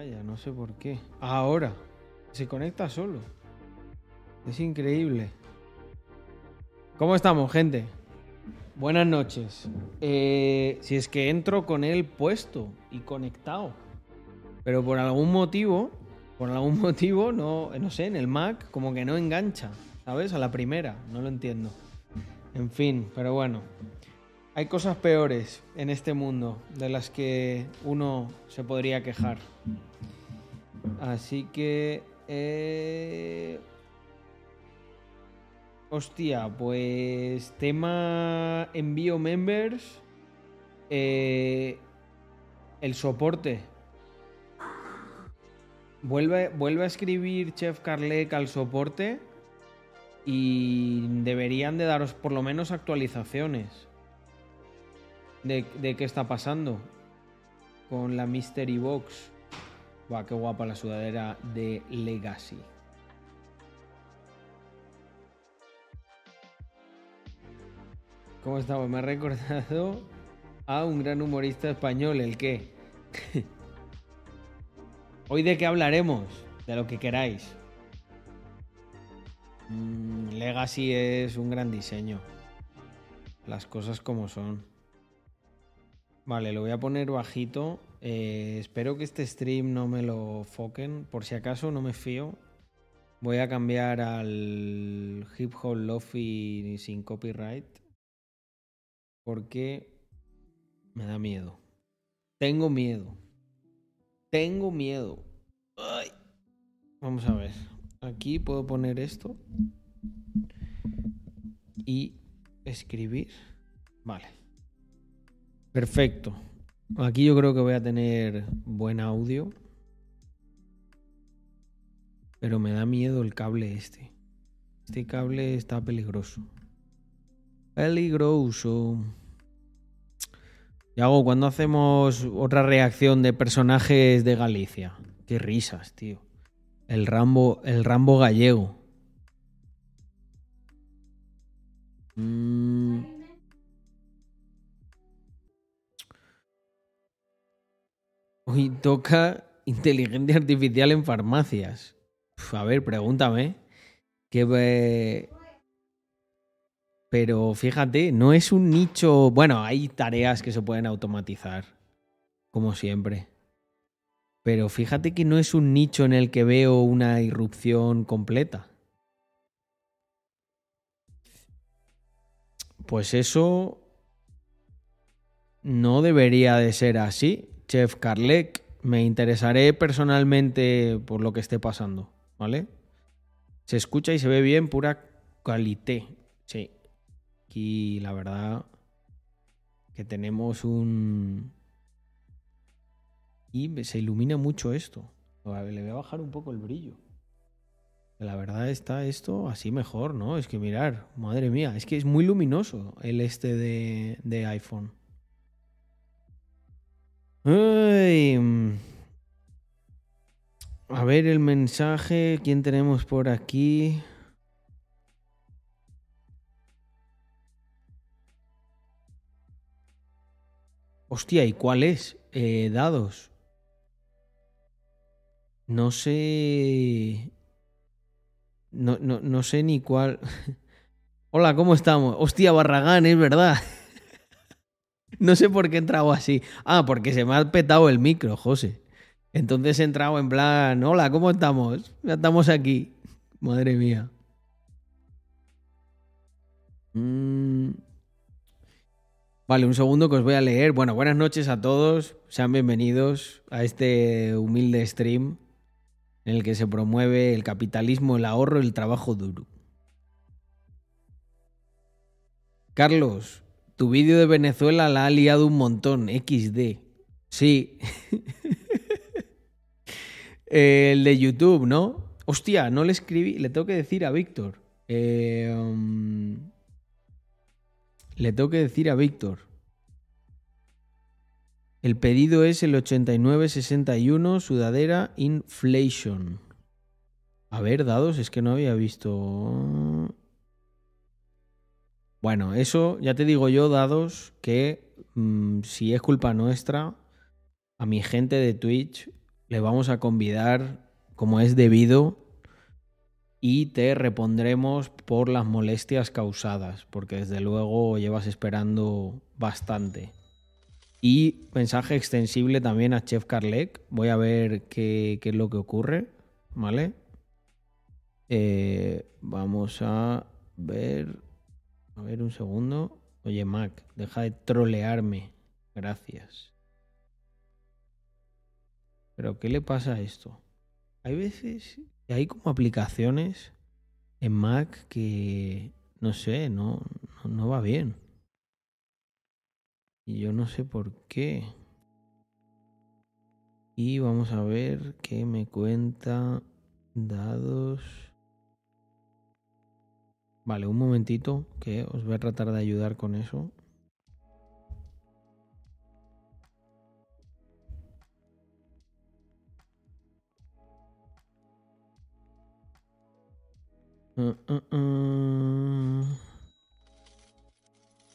Vaya, no sé por qué. Ahora. Se conecta solo. Es increíble. ¿Cómo estamos, gente? Buenas noches. Eh, si es que entro con él puesto y conectado. Pero por algún motivo, por algún motivo, no, no sé, en el Mac como que no engancha, ¿sabes? A la primera, no lo entiendo. En fin, pero bueno. Hay cosas peores en este mundo de las que uno se podría quejar. Así que... Eh... Hostia, pues tema envío members. Eh, el soporte. Vuelve, vuelve a escribir Chef Carlec al soporte y deberían de daros por lo menos actualizaciones de, qué está pasando con la Mystery Box. Buah, qué guapa la sudadera de Legacy. ¿Cómo estamos? Me ha recordado a un gran humorista español, ¿el qué? Hoy de qué hablaremos, de lo que queráis. Mm, Legacy es un gran diseño. Las cosas como son. Vale, lo voy a poner bajito. Eh, espero que este stream no me lo foquen. Por si acaso no me fío. Voy a cambiar al hip hop lofi sin copyright. Porque me da miedo. Tengo miedo. Tengo miedo. Vamos a ver. Aquí puedo poner esto. Y escribir. Vale. Perfecto. Aquí yo creo que voy a tener buen audio. Pero me da miedo el cable este. Este cable está peligroso. Peligroso. Y hago cuando hacemos otra reacción de personajes de Galicia. Qué risas, tío. El Rambo, el Rambo gallego. Mm. Hoy toca inteligencia artificial en farmacias. A ver, pregúntame. ¿Qué, pero fíjate, no es un nicho. Bueno, hay tareas que se pueden automatizar, como siempre. Pero fíjate que no es un nicho en el que veo una irrupción completa. Pues eso no debería de ser así. Chef Carlec, me interesaré personalmente por lo que esté pasando, ¿vale? Se escucha y se ve bien, pura calité. Sí. Aquí la verdad que tenemos un... Y se ilumina mucho esto. Le voy a bajar un poco el brillo. La verdad está esto así mejor, ¿no? Es que mirar, madre mía, es que es muy luminoso el este de iPhone. Ay. A ver el mensaje, ¿quién tenemos por aquí? Hostia, ¿y cuál es? Eh, dados. No sé. No, no, no sé ni cuál. Hola, ¿cómo estamos? Hostia, Barragán, es verdad. No sé por qué he entrado así. Ah, porque se me ha petado el micro, José. Entonces he entrado en plan, hola, ¿cómo estamos? Ya estamos aquí. Madre mía. Mm. Vale, un segundo que os voy a leer. Bueno, buenas noches a todos. Sean bienvenidos a este humilde stream en el que se promueve el capitalismo, el ahorro y el trabajo duro. Carlos, tu vídeo de Venezuela la ha liado un montón, XD. Sí. el de YouTube, ¿no? Hostia, no le escribí, le tengo que decir a Víctor. Um, le tengo que decir a Víctor. El pedido es el 8961 sudadera inflation. A ver, dados, es que no había visto. Bueno, eso ya te digo yo, dados, que mm, si es culpa nuestra, a mi gente de Twitch le vamos a convidar como es debido y te repondremos por las molestias causadas, porque desde luego llevas esperando bastante. Y mensaje extensible también a Chef Carlec. Voy a ver qué, es lo que ocurre. ¿Vale? Eh, vamos a ver. A ver un segundo. Oye, Mac, deja de trolearme. Gracias. Pero, ¿qué le pasa a esto? Hay veces que hay como aplicaciones en Mac que, no sé, no, no va bien. Y yo no sé por qué. Y vamos a ver qué me cuenta dados. Vale, un momentito que os voy a tratar de ayudar con eso. Uh, uh, uh.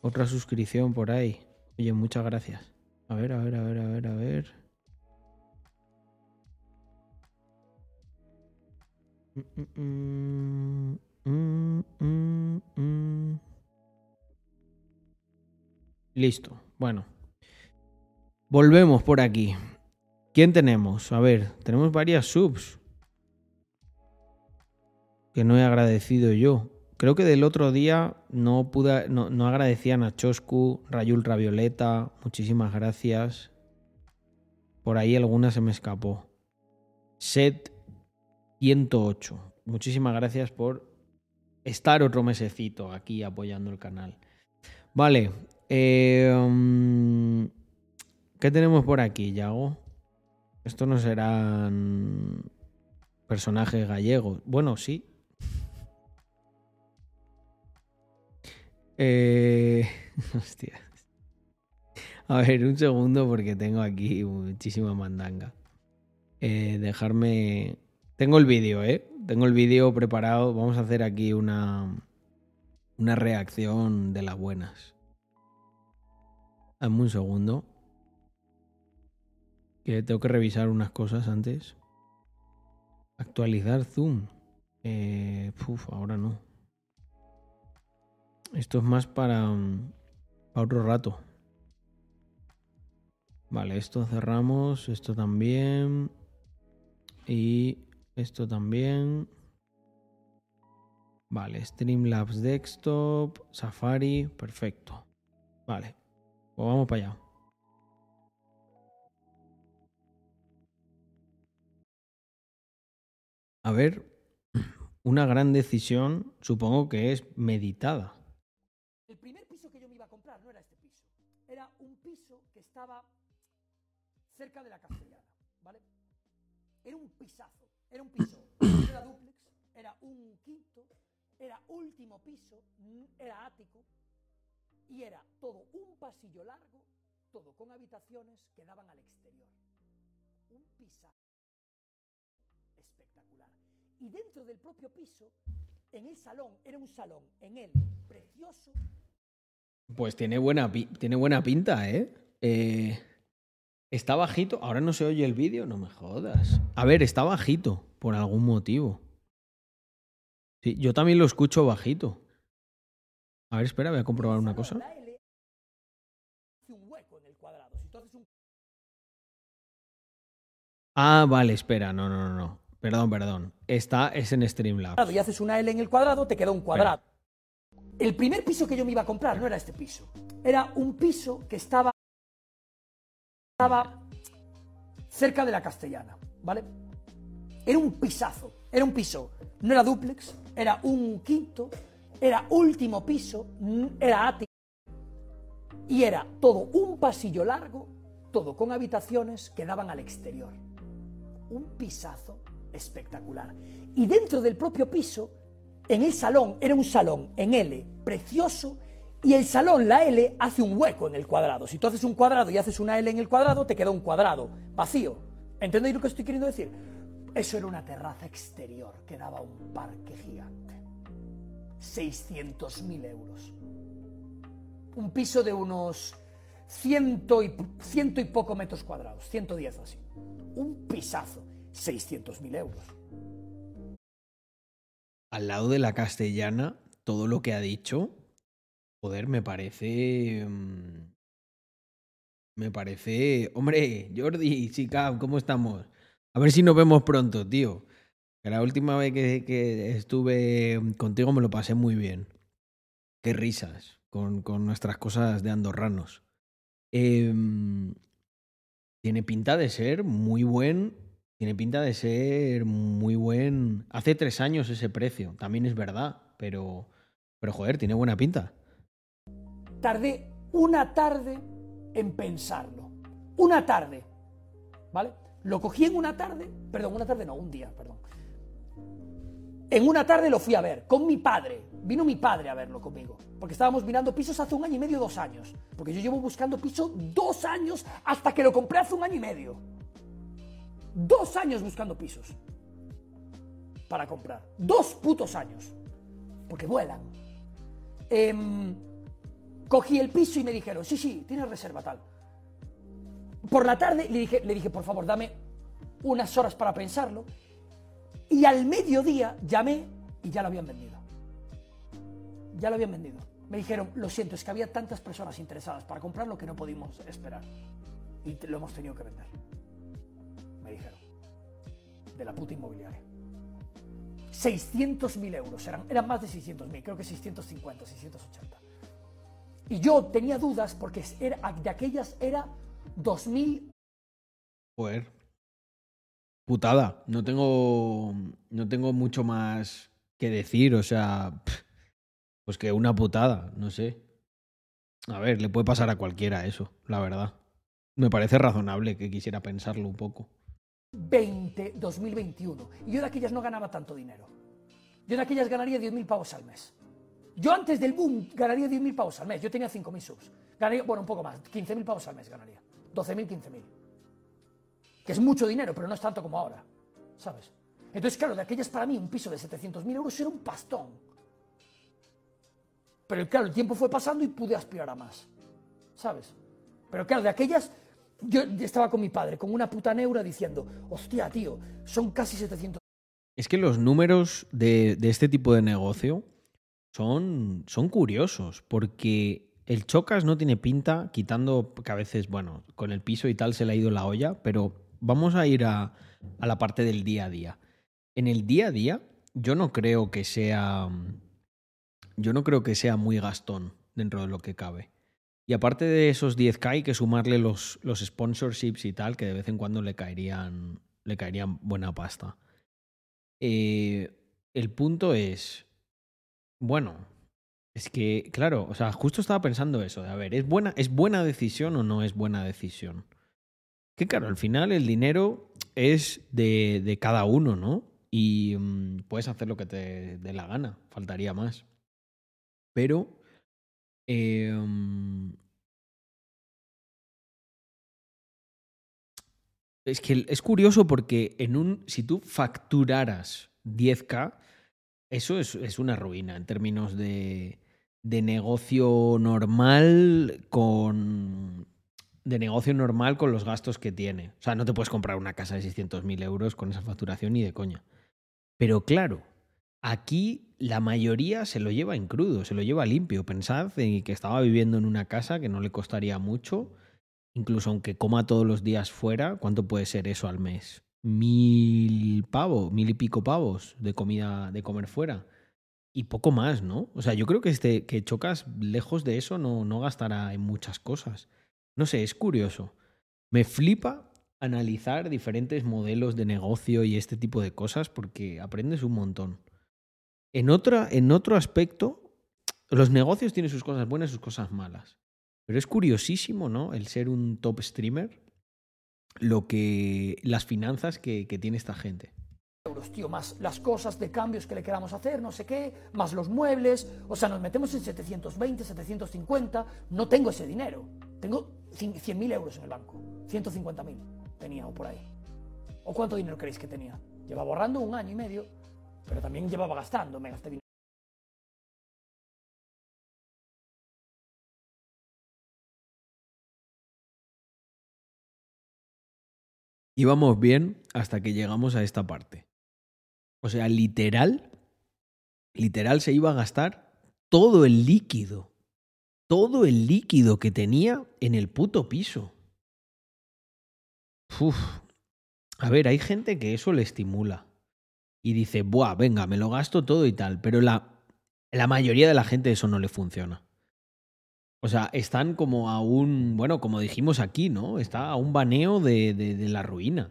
Otra suscripción por ahí. Oye, muchas gracias. A ver, a ver, a ver, a ver, a ver. Listo. Bueno. Volvemos por aquí. ¿Quién tenemos? A ver, tenemos varias subs. Que no he agradecido yo. Creo que del otro día no pude, no, no a Choscu, Rayul Ravioleta, muchísimas gracias. Por ahí alguna se me escapó. Set 108. Muchísimas gracias por estar otro mesecito aquí apoyando el canal. Vale. Um, ¿Qué tenemos por aquí, Yago? Esto no serán personajes gallegos. Bueno, sí, Eh, hostia. A ver, un segundo porque tengo aquí muchísima mandanga. Eh, dejarme... Tengo el vídeo, ¿eh? Tengo el vídeo preparado. Vamos a hacer aquí una, una reacción de las buenas. Dame un segundo. Que tengo que revisar unas cosas antes. Actualizar Zoom. Eh, ahora no. Esto es más para, mm, para otro rato. Vale, esto cerramos, esto también. Y esto también. Vale, Streamlabs Desktop, Safari, perfecto. Vale, pues vamos para allá. A ver, una gran decisión supongo que es meditada. estaba cerca de la castellana, ¿vale? Era un pisazo, era un piso. Era duplex, era un quinto, era último piso, era ático y era todo un pasillo largo, todo con habitaciones que daban al exterior. Un pisazo espectacular. Y dentro del propio piso, en el salón, era un salón en él precioso, Pues tiene buena, tiene buena pinta, ¿eh? ¿eh? Está bajito. Ahora no se oye el vídeo, no me jodas. A ver, está bajito, por algún motivo. Sí, yo también lo escucho bajito. A ver, espera, voy a comprobar una cosa. Ah, vale, espera, no, no, no, no. Perdón, perdón. Está, es en Streamlabs. y haces una L en el cuadrado, te queda un cuadrado. El primer piso que yo me iba a comprar no era este piso. Era un piso que estaba, estaba cerca de la castellana, ¿vale? Era un pisazo. Era un piso. No era duplex, era un quinto, era último piso, era ático. Y era todo un pasillo largo, todo con habitaciones que daban al exterior. Un pisazo espectacular. Y dentro del propio piso, en el salón, era un salón en L, precioso, y el salón, la L, hace un hueco en el cuadrado. Si tú haces un cuadrado y haces una L en el cuadrado, te queda un cuadrado vacío. ¿Entendéis lo que estoy queriendo decir? Eso era una terraza exterior que daba un parque gigante. 600.000 euros. Un piso de unos ciento y, ciento y poco metros cuadrados, 110 o así. Un pisazo, 600.000 euros. Al lado de la castellana, todo lo que ha dicho, joder, me parece. mm, Me parece. Hombre, Jordi, chica, ¿cómo estamos? A ver si nos vemos pronto, tío. La última vez que, que estuve contigo me lo pasé muy bien. Qué risas con, con nuestras cosas de andorranos. Em, tiene pinta de ser muy buen. Tiene pinta de ser muy buen. Hace tres años ese precio, también es verdad, pero. Pero joder, tiene buena pinta. Tardé una tarde en pensarlo. Una tarde. ¿Vale? Lo cogí en una tarde, perdón, una tarde no, un día, perdón. En una tarde lo fui a ver con mi padre. Vino mi padre a verlo conmigo. Porque estábamos mirando pisos hace un año y medio, dos años. Porque yo llevo buscando piso dos años hasta que lo compré hace un año y medio. Dos años buscando pisos. Para comprar. Dos putos años. Porque vuelan. Em, cogí el piso y me dijeron, sí, sí, tienes reserva tal. Por la tarde le dije, le dije, por favor, dame unas horas para pensarlo. Y al mediodía llamé y ya lo habían vendido. Ya lo habían vendido. Me dijeron, lo siento, es que había tantas personas interesadas para comprarlo que no pudimos esperar. Y lo hemos tenido que vender. Me dijeron. De la puta inmobiliaria. 600.000 euros. Eran, eran más de 600.000, creo que 650, 680. Y yo tenía dudas porque era, de aquellas era 2.000 Joder. Putada. No tengo. No tengo mucho más que decir. O sea. Pues que una putada, no sé. A ver, le puede pasar a cualquiera eso, la verdad. Me parece razonable que quisiera pensarlo un poco. 20 2021. Y yo de aquellas no ganaba tanto dinero. Yo de aquellas ganaría 10.000 pavos al mes. Yo antes del boom ganaría 10.000 pavos al mes. Yo tenía 5.000 subs. Ganaría, bueno, un poco más. 15.000 pavos al mes ganaría. 12.000, 15.000. Que es mucho dinero, pero no es tanto como ahora. ¿Sabes? Entonces, claro, de aquellas para mí un piso de 700.000 euros era un pastón. Pero claro, el tiempo fue pasando y pude aspirar a más. ¿Sabes? Pero claro, de aquellas, yo estaba con mi padre, con una puta neura diciendo, hostia, tío, son casi 700 Es que los números de, de este tipo de negocio son, son curiosos, porque el Chocas no tiene pinta, quitando que a veces, bueno, con el piso y tal se le ha ido la olla, pero vamos a ir a, a la parte del día a día. En el día a día, yo no creo que sea. Yo no creo que sea muy gastón dentro de lo que cabe. Y aparte de esos 10k hay que sumarle los, los sponsorships y tal, que de vez en cuando le caerían, le caerían buena pasta. Eh, el punto es, bueno, es que, claro, o sea, justo estaba pensando eso, de a ver, ¿es buena, ¿es buena decisión o no es buena decisión? Que claro, al final el dinero es de, de cada uno, ¿no? Y mm, puedes hacer lo que te dé la gana, faltaría más. Pero em, es que es curioso porque en un, si tú facturaras 10k, eso es, una ruina en términos de, de negocio normal con de negocio normal con los gastos que tiene. O sea, no te puedes comprar una casa de 600.000 euros con esa facturación ni de coña. Pero claro, aquí la mayoría se lo lleva en crudo, se lo lleva limpio. Pensad en que estaba viviendo en una casa que no le costaría mucho, incluso aunque coma todos los días fuera, ¿cuánto puede ser eso al mes? Mil pavos, mil y pico pavos de comida, de comer fuera. Y poco más, ¿no? O sea, yo creo que, este, que Chocas, lejos de eso, no, no gastará en muchas cosas. No sé, es curioso. Me flipa analizar diferentes modelos de negocio y este tipo de cosas porque aprendes un montón. En, otra, en otro aspecto, los negocios tienen sus cosas buenas y sus cosas malas. Pero es curiosísimo, ¿no? El ser un top streamer, lo que. las finanzas que, que tiene esta gente euros, tío, más las cosas de cambios que le queramos hacer, no sé qué, más los muebles, o sea, nos metemos en 720, 750, no tengo ese dinero, tengo 100.000 euros en el banco, 150.000 tenía o por ahí. ¿O cuánto dinero creéis que tenía? Llevaba ahorrando un año y medio, pero también llevaba gastando, me gasté Íbamos bien hasta que llegamos a esta parte. O sea, literal, literal se iba a gastar todo el líquido, todo el líquido que tenía en el puto piso. Uf. A ver, hay gente que eso le estimula y dice, buah, venga, me lo gasto todo y tal, pero la, la mayoría de la gente eso no le funciona. O sea, están como a un, bueno, como dijimos aquí, ¿no? Está a un baneo de, de, la ruina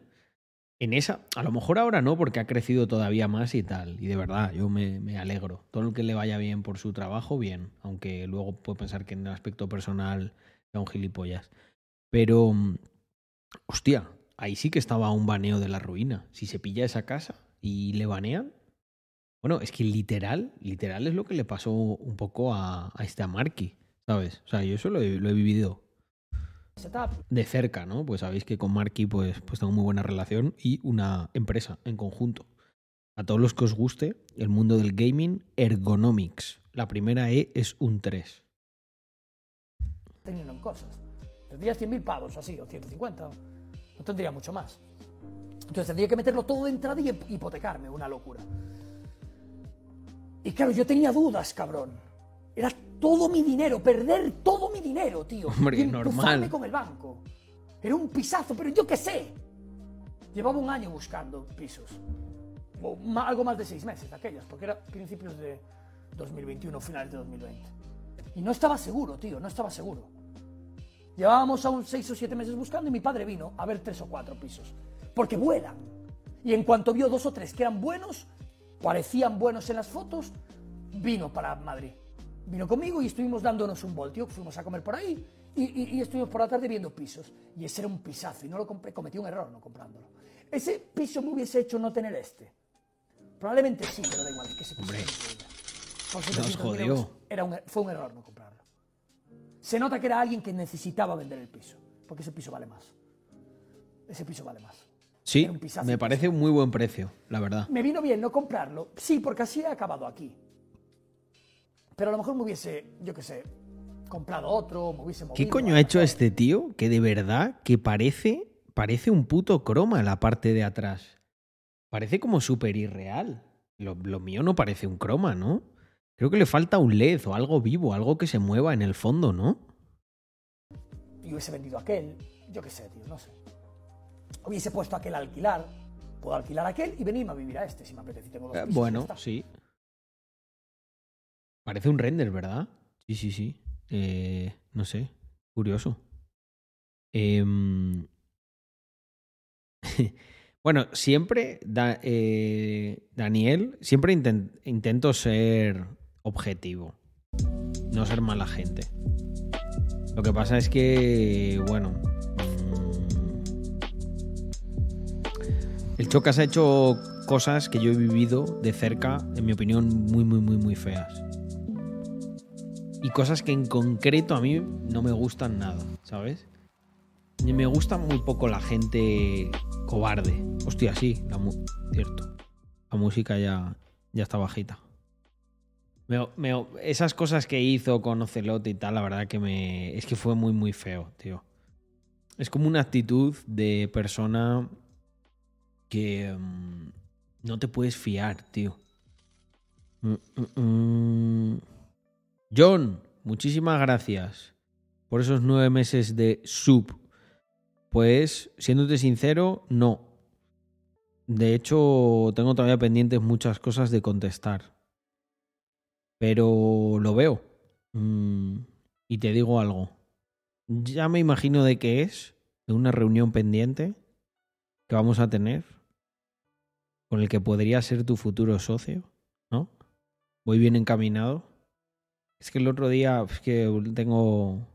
en esa, a lo mejor ahora no, porque ha crecido todavía más y tal. Y de verdad, yo me, me, alegro. Todo el que le vaya bien por su trabajo, bien. Aunque luego puedo pensar que en el aspecto personal sea un gilipollas. Pero, mm, hostia, ahí sí que estaba un baneo de la ruina. Si se pilla esa casa y le banean. Bueno, es que literal, literal es lo que le pasó un poco a, a este Amarki, ¿sabes? O sea, yo eso lo he, lo he vivido de cerca, ¿no? Pues sabéis que con Marky pues, pues tengo muy buena relación y una empresa en conjunto. A todos los que os guste el mundo del gaming, Ergonomics. La primera E es un 3. Teniendo en cosas. Tendría 100.000 pavos así, o 150. No tendría mucho más. Entonces tendría que meterlo todo de entrada y hipotecarme, una locura. Y claro, yo tenía dudas, cabrón. Era todo mi dinero, perder todo mi dinero, tío. Hombre, y normal. con el banco. Era un pisazo, pero yo qué sé. Llevaba un año buscando pisos. O algo más de seis meses, aquellos, porque era principios de 2021, finales de 2020. Y no estaba seguro, tío, no estaba seguro. Llevábamos aún seis o siete meses buscando y mi padre vino a ver tres o cuatro pisos. Porque vuelan. Y en cuanto vio dos o tres que eran buenos, parecían buenos en las fotos, vino para Madrid vino conmigo y estuvimos dándonos un voltio, fuimos a comer por ahí y, y, y, estuvimos por la tarde viendo pisos. Y ese era un pisazo y no lo compré, cometí un error no comprándolo. Ese piso me hubiese hecho no tener este. Probablemente sí, pero da igual, es que ese piso Hombre, por euros era un, fue un error no comprarlo. Se nota que era alguien que necesitaba vender el piso, porque ese piso vale más. Ese piso vale más. Sí, me parece un muy buen precio, la verdad. Me vino bien no comprarlo, sí, porque así he acabado aquí. Pero a lo mejor me hubiese, yo qué sé, comprado otro, me hubiese movido. ¿Qué coño ha hecho este tío que de verdad que parece, parece un puto croma la parte de atrás? Parece como súper irreal. Lo, lo, mío no parece un croma, ¿no? Creo que le falta un LED o algo vivo, algo que se mueva en el fondo, ¿no? Y hubiese vendido aquel, yo qué sé, tío, no sé. Hubiese puesto aquel a alquilar, puedo alquilar aquel y venirme a vivir a este si me apetece. Tengo dos eh, bueno, sí. Parece un render, ¿verdad? Sí, sí, sí. Eh, no sé. Curioso. Eh, bueno, siempre, eh, Daniel, siempre intent, intento ser objetivo. No ser mala gente. Lo que pasa es que, bueno. Mmm, El Chocas ha hecho cosas que yo he vivido de cerca, en mi opinión, muy, muy, muy, muy feas. Y cosas que en concreto a mí no me gustan nada, ¿sabes? Me gusta muy poco la gente cobarde. Hostia, sí, cierto. La música ya, ya está bajita. Esas cosas que hizo con Ocelote y tal, la verdad que me. Es que fue muy, muy feo, tío. Es como una actitud de persona que mm, no te puedes fiar, tío. Mm, mm, mm. John, muchísimas gracias por esos nueve meses de sub. Pues, siéndote sincero, no. De hecho, tengo todavía pendientes muchas cosas de contestar. Pero lo veo. Mm, y te digo algo. Ya me imagino de qué es, de una reunión pendiente que vamos a tener con el que podría ser tu futuro socio, ¿no? Voy bien encaminado. Es que el otro día es que tengo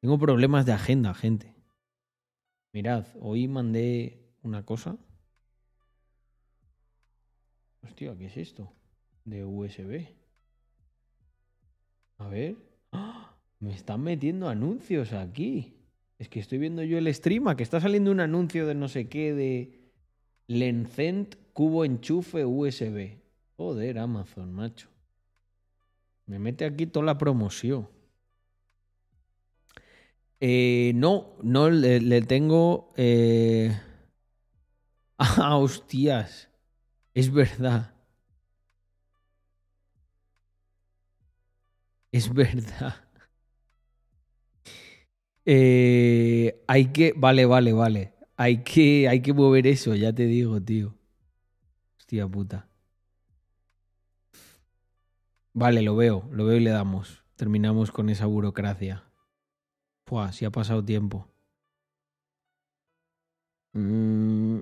tengo problemas de agenda, gente. Mirad, hoy mandé una cosa. Hostia, ¿qué es esto? De USB. A ver. ¡Ah! Me están metiendo anuncios aquí. Es que estoy viendo yo el stream, que está saliendo un anuncio de no sé qué de Lencent cubo enchufe USB. Joder, Amazon, macho. Me mete aquí toda la promoción. Eh, no, no le, tengo. eh, Ah, hostias. Es verdad. Es verdad. Eh, hay que. Vale, vale, vale. Hay que, hay que mover eso, ya te digo, tío. Hostia puta. Vale, lo veo, lo veo y le damos. Terminamos con esa burocracia. Si ha pasado tiempo. Mm.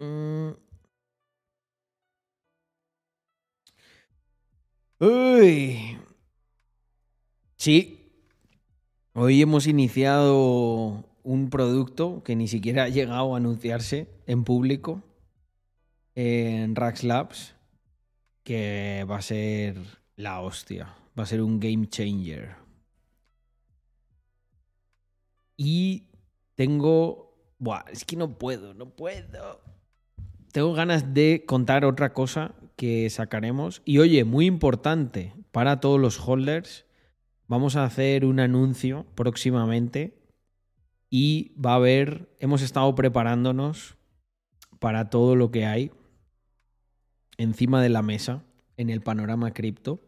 Mm. Sí. Hoy hemos iniciado un producto que ni siquiera ha llegado a anunciarse en público en Rax Labs, que va a ser la hostia. Va a ser un game changer. Y tengo... Buah, es que no puedo, no puedo. Tengo ganas de contar otra cosa que sacaremos. Y oye, muy importante para todos los holders, vamos a hacer un anuncio próximamente y va a haber, hemos estado preparándonos para todo lo que hay encima de la mesa en el panorama cripto.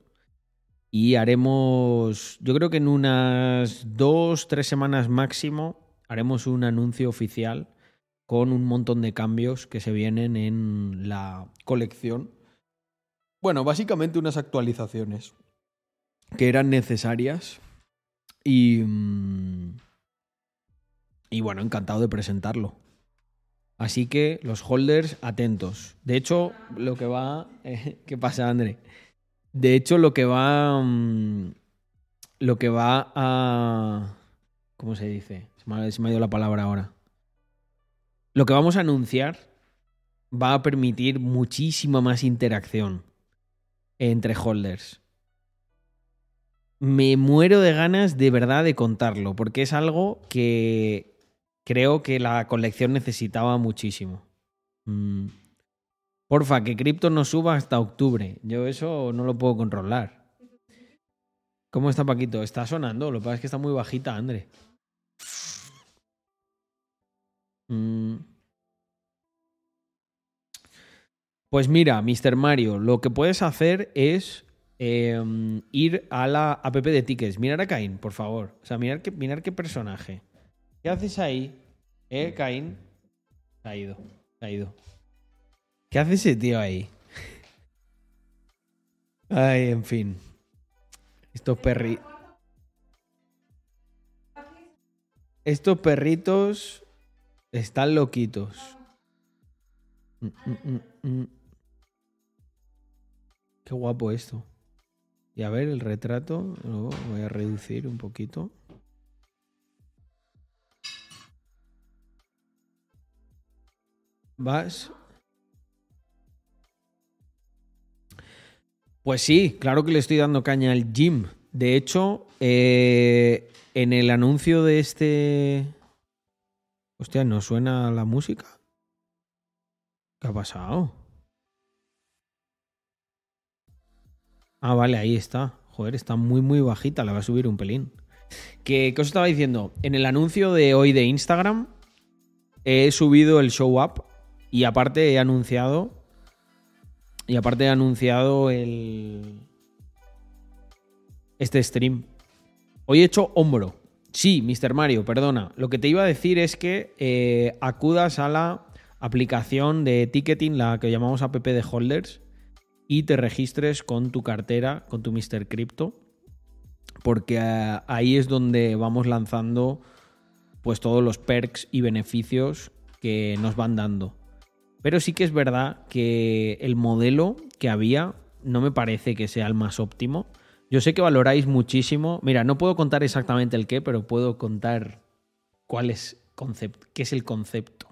Y haremos, yo creo que en unas dos, tres semanas máximo, haremos un anuncio oficial con un montón de cambios que se vienen en la colección. Bueno, básicamente unas actualizaciones que eran necesarias y, mm, y bueno, encantado de presentarlo. Así que los holders, atentos. De hecho, lo que va... ¿Qué pasa, André? De hecho, lo que va... mm, Lo que va a... ¿Cómo se dice? Se me, me ha ido la palabra ahora. Lo que vamos a anunciar va a permitir muchísima más interacción entre holders. Me muero de ganas de verdad de contarlo, porque es algo que creo que la colección necesitaba muchísimo. Mm. Porfa, que cripto no suba hasta octubre. Yo eso no lo puedo controlar. ¿Cómo está Paquito? Está sonando, lo que pasa es que está muy bajita, André. Mm. Pues mira, Mr. Mario, lo que puedes hacer es eh, ir a la app de tickets. Mirar a Cain, por favor. O sea, mirar qué, mirar qué personaje. ¿Qué haces ahí? ¿Eh, Cain? Se ha ido. Se ha ido. ¿Qué hace ese tío ahí? Ay, en fin. Estos perri... Estos perritos están loquitos. Mm, mm, mm. Qué guapo esto. Y a ver el retrato. Lo voy a reducir un poquito. Vas. Pues sí, claro que le estoy dando caña al gym. De hecho, eh, en el anuncio de este. Hostia, ¿no suena la música? ¿Qué ha pasado? Ah, vale, ahí está. Joder, está muy, muy bajita. La va a subir un pelín. ¿Qué, ¿Qué os estaba diciendo? En el anuncio de hoy de Instagram he subido el show up y aparte he anunciado. Y aparte he anunciado el. Este stream. Hoy he hecho hombro. Sí, Mr. Mario, perdona. Lo que te iba a decir es que eh, acudas a la aplicación de ticketing, la que llamamos app de holders, y te registres con tu cartera, con tu Mr. Crypto, porque eh, ahí es donde vamos lanzando pues todos los perks y beneficios que nos van dando. Pero sí que es verdad que el modelo que había no me parece que sea el más óptimo. Yo sé que valoráis muchísimo. Mira, no puedo contar exactamente el qué, pero puedo contar cuál es concepto, qué es el concepto.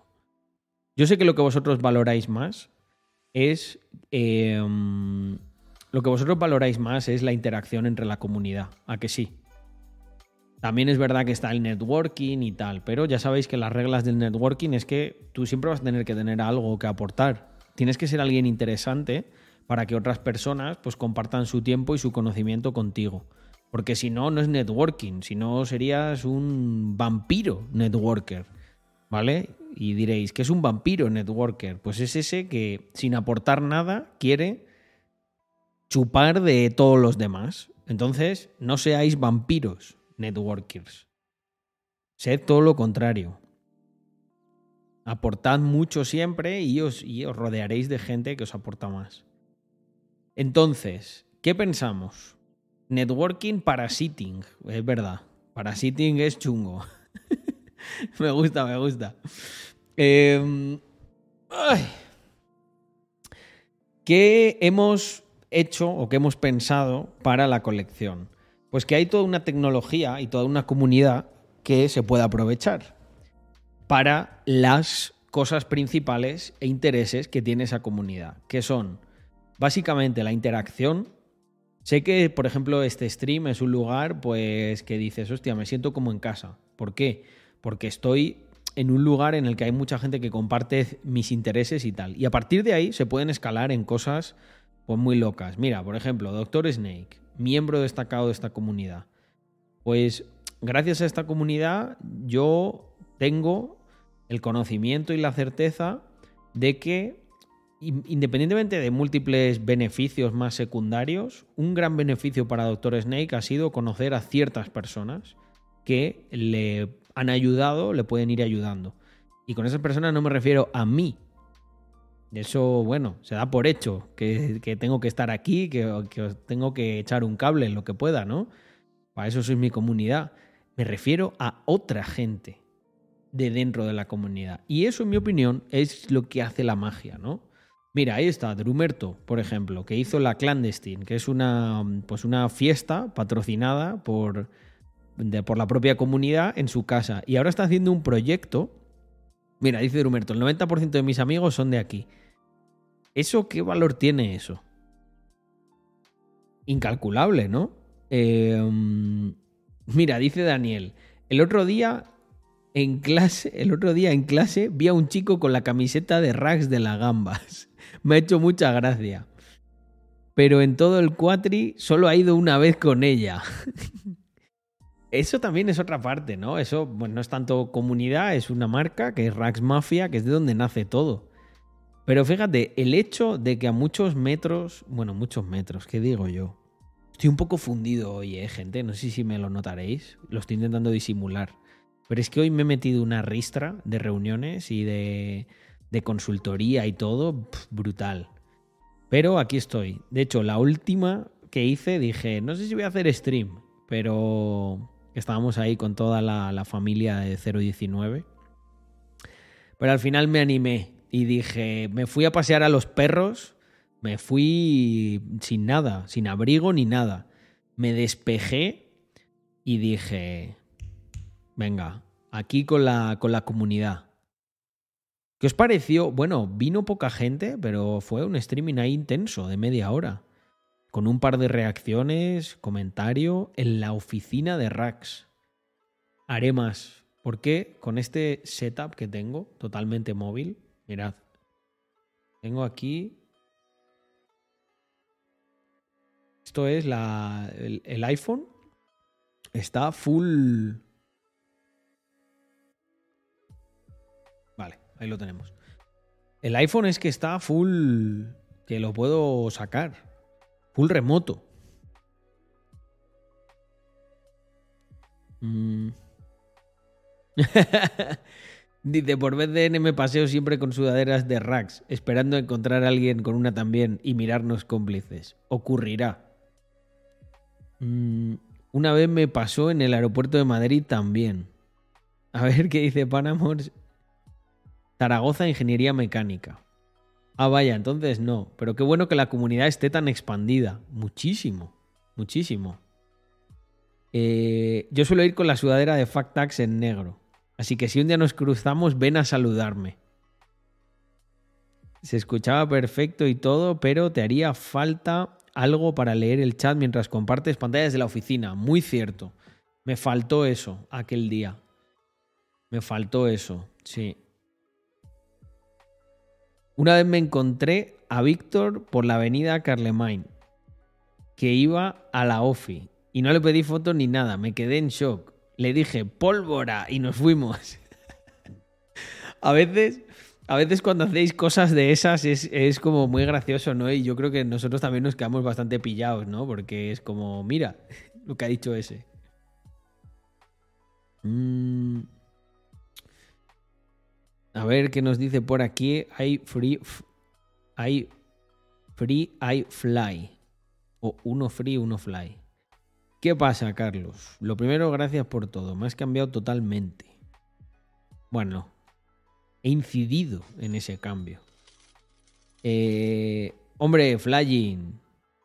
Yo sé que lo que vosotros valoráis más es em, lo que vosotros valoráis más es la interacción entre la comunidad. ¿A que sí? También es verdad que está el networking y tal, pero ya sabéis que las reglas del networking es que tú siempre vas a tener que tener algo que aportar. Tienes que ser alguien interesante para que otras personas pues compartan su tiempo y su conocimiento contigo. Porque si no, no es networking, si no serías un vampiro networker, ¿vale? Y diréis, ¿qué es un vampiro networker? Pues es ese que sin aportar nada quiere chupar de todos los demás. Entonces, no seáis vampiros, networkers. Sed todo lo contrario. Aportad mucho siempre y os, y os rodearéis de gente que os aporta más. Entonces, ¿qué pensamos? Networking parasiting, es verdad. Parasiting es chungo. me gusta, me gusta. Eh, ¿Qué hemos hecho o qué hemos pensado para la colección? Pues que hay toda una tecnología y toda una comunidad que se puede aprovechar para las cosas principales e intereses que tiene esa comunidad, que son básicamente la interacción. Sé que, por ejemplo, este stream es un lugar, pues, que dices, hostia, me siento como en casa. ¿Por qué? Porque estoy en un lugar en el que hay mucha gente que comparte mis intereses y tal. Y a partir de ahí se pueden escalar en cosas pues muy locas. Mira, por ejemplo, Doctor Snake miembro destacado de esta comunidad. Pues gracias a esta comunidad yo tengo el conocimiento y la certeza de que independientemente de múltiples beneficios más secundarios, un gran beneficio para Doctor Snake ha sido conocer a ciertas personas que le han ayudado, le pueden ir ayudando. Y con esas personas no me refiero a mí, eso, bueno, se da por hecho, que, tengo que estar aquí, que, que, tengo que echar un cable en lo que pueda, ¿no? Para eso soy mi comunidad. Me refiero a otra gente de dentro de la comunidad. Y eso, en mi opinión, es lo que hace la magia, ¿no? Mira, ahí está Drumerto, por ejemplo, que hizo la Clandestine, que es una, pues una fiesta patrocinada por, por la propia comunidad en su casa. Y ahora está haciendo un proyecto. Mira, dice Drumerto, el 90% de mis amigos son de aquí. ¿Eso qué valor tiene eso? Incalculable, ¿no? Em, mira, dice Daniel, el otro día en clase, el otro día en clase vi a un chico con la camiseta de Rags de la Gambas. Me ha hecho mucha gracia. Pero en todo el cuatri solo ha ido una vez con ella. Eso también es otra parte, ¿no? Eso bueno, no es tanto comunidad, es una marca que es Rags Mafia, que es de donde nace todo. Pero fíjate, el hecho de que a muchos metros, bueno, muchos metros, ¿qué digo yo? Estoy un poco fundido hoy, ¿eh, gente? No sé si me lo notaréis. Lo estoy intentando disimular. Pero es que hoy me he metido una ristra de reuniones y de, de consultoría y todo, brutal. Pero aquí estoy. De hecho, la última que hice dije, no sé si voy a hacer stream, pero estábamos ahí con toda la, familia de 019. Pero al final me animé y dije, me fui a pasear a los perros, me fui sin nada, sin abrigo ni nada. Me despejé y dije, venga, aquí con la, con la comunidad. ¿Qué os pareció? Bueno, vino poca gente, pero fue un streaming ahí intenso, de media hora. Con un par de reacciones, comentario, en la oficina de Rax. Haré más. Porque con este setup que tengo, totalmente móvil, mirad. Tengo aquí. Esto es la, el, el iPhone. Está full Ahí lo tenemos. El iPhone es que está full. que lo puedo sacar. Remoto. Mm. Dice, por vez de N me paseo siempre con sudaderas de racks, esperando encontrar a alguien con una también y mirarnos cómplices. Ocurrirá. Mm, una vez me pasó en el aeropuerto de Madrid también. A ver qué dice Panamor. Zaragoza Ingeniería Mecánica. Ah, vaya, entonces no. Pero qué bueno que la comunidad esté tan expandida. Muchísimo, muchísimo. Eh, yo suelo ir con la sudadera de Factax en negro. Así que si un día nos cruzamos, ven a saludarme. Se escuchaba perfecto y todo, pero te haría falta algo para leer el chat mientras compartes pantallas de la oficina. Muy cierto. Me faltó eso aquel día. Me faltó eso, sí. Una vez me encontré a Víctor por la avenida Carlemagne, que iba a la OFI, y no le pedí fotos ni nada, me quedé en shock. Le dije, pólvora, y nos fuimos. a veces... A veces cuando hacéis cosas de esas es, como muy gracioso, ¿no? Y yo creo que nosotros también nos quedamos bastante pillados, ¿no? Porque es como, mira, lo que ha dicho ese. Mmm... A ver qué nos dice por aquí. Hay free. Hay free, hay fly. O uno free, uno fly. ¿Qué pasa, Carlos? Lo primero, gracias por todo. Me has cambiado totalmente. Bueno, he incidido en ese cambio. Eh, hombre, Flying,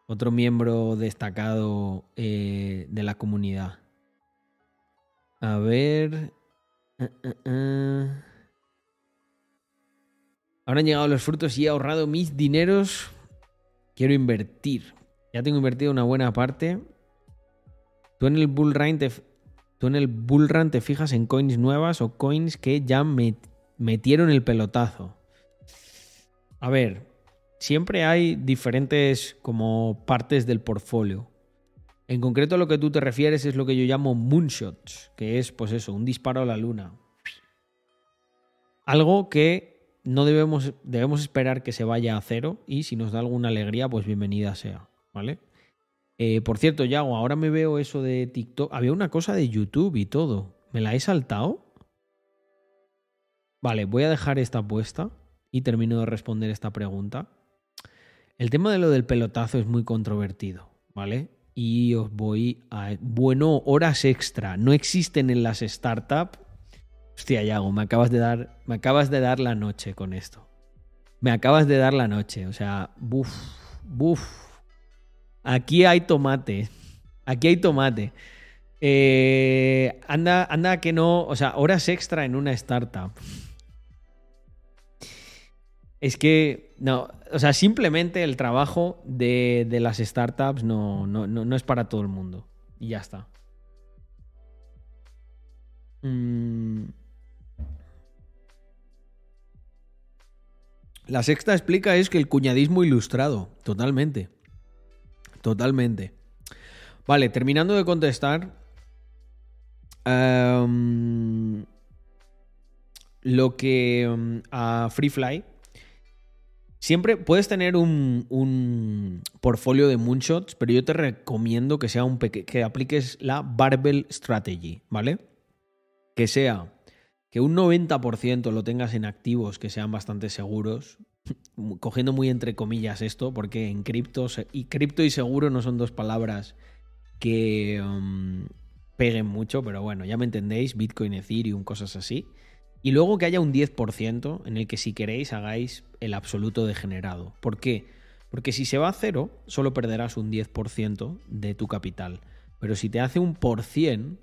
otro miembro destacado eh, de la comunidad. A ver. Uh. Ahora han llegado los frutos y he ahorrado mis dineros. Quiero invertir. Ya tengo invertido una buena parte. Tú en el bull run te, tú en el bull te fijas en coins nuevas o coins que ya metieron el pelotazo. A ver, siempre hay diferentes como partes del portfolio. En concreto lo que tú te refieres es lo que yo llamo moonshots, que es pues eso, un disparo a la luna. Algo que no debemos, debemos esperar que se vaya a cero y si nos da alguna alegría, pues bienvenida sea, ¿vale? Eh, por cierto, Yago, ahora me veo eso de TikTok. Había una cosa de YouTube y todo. ¿Me la he saltado? Vale, voy a dejar esta puesta y termino de responder esta pregunta. El tema de lo del pelotazo es muy controvertido, ¿vale? Y os voy a... Bueno, horas extra. No existen en las startups Hostia, Yago, me acabas de dar, me acabas de dar la noche con esto. Me acabas de dar la noche, o sea, buf, buf. Aquí hay tomate. Aquí hay tomate. Eh, anda, anda que no, o sea, horas extra en una startup. Es que, no, o sea, simplemente el trabajo de, las startups no, no, no, es para todo el mundo. Y ya está. Mmm... La sexta explica es que el cuñadismo ilustrado, totalmente. Totalmente. Vale, terminando de contestar. Em, lo que em, a FreeFly. Siempre puedes tener un, un, portfolio de moonshots, pero yo te recomiendo que sea un que apliques la Barbell Strategy, ¿vale? Que sea que un 90% lo tengas en activos que sean bastante seguros, cogiendo muy entre comillas esto, porque en cripto y cripto y seguro no son dos palabras que um, peguen mucho, pero bueno, ya me entendéis, Bitcoin, Ethereum, cosas así. Y luego que haya un 10% en el que si queréis hagáis el absoluto degenerado. ¿Por qué? Porque si se va a cero, solo perderás un 10% de tu capital. Pero si te hace un por cien,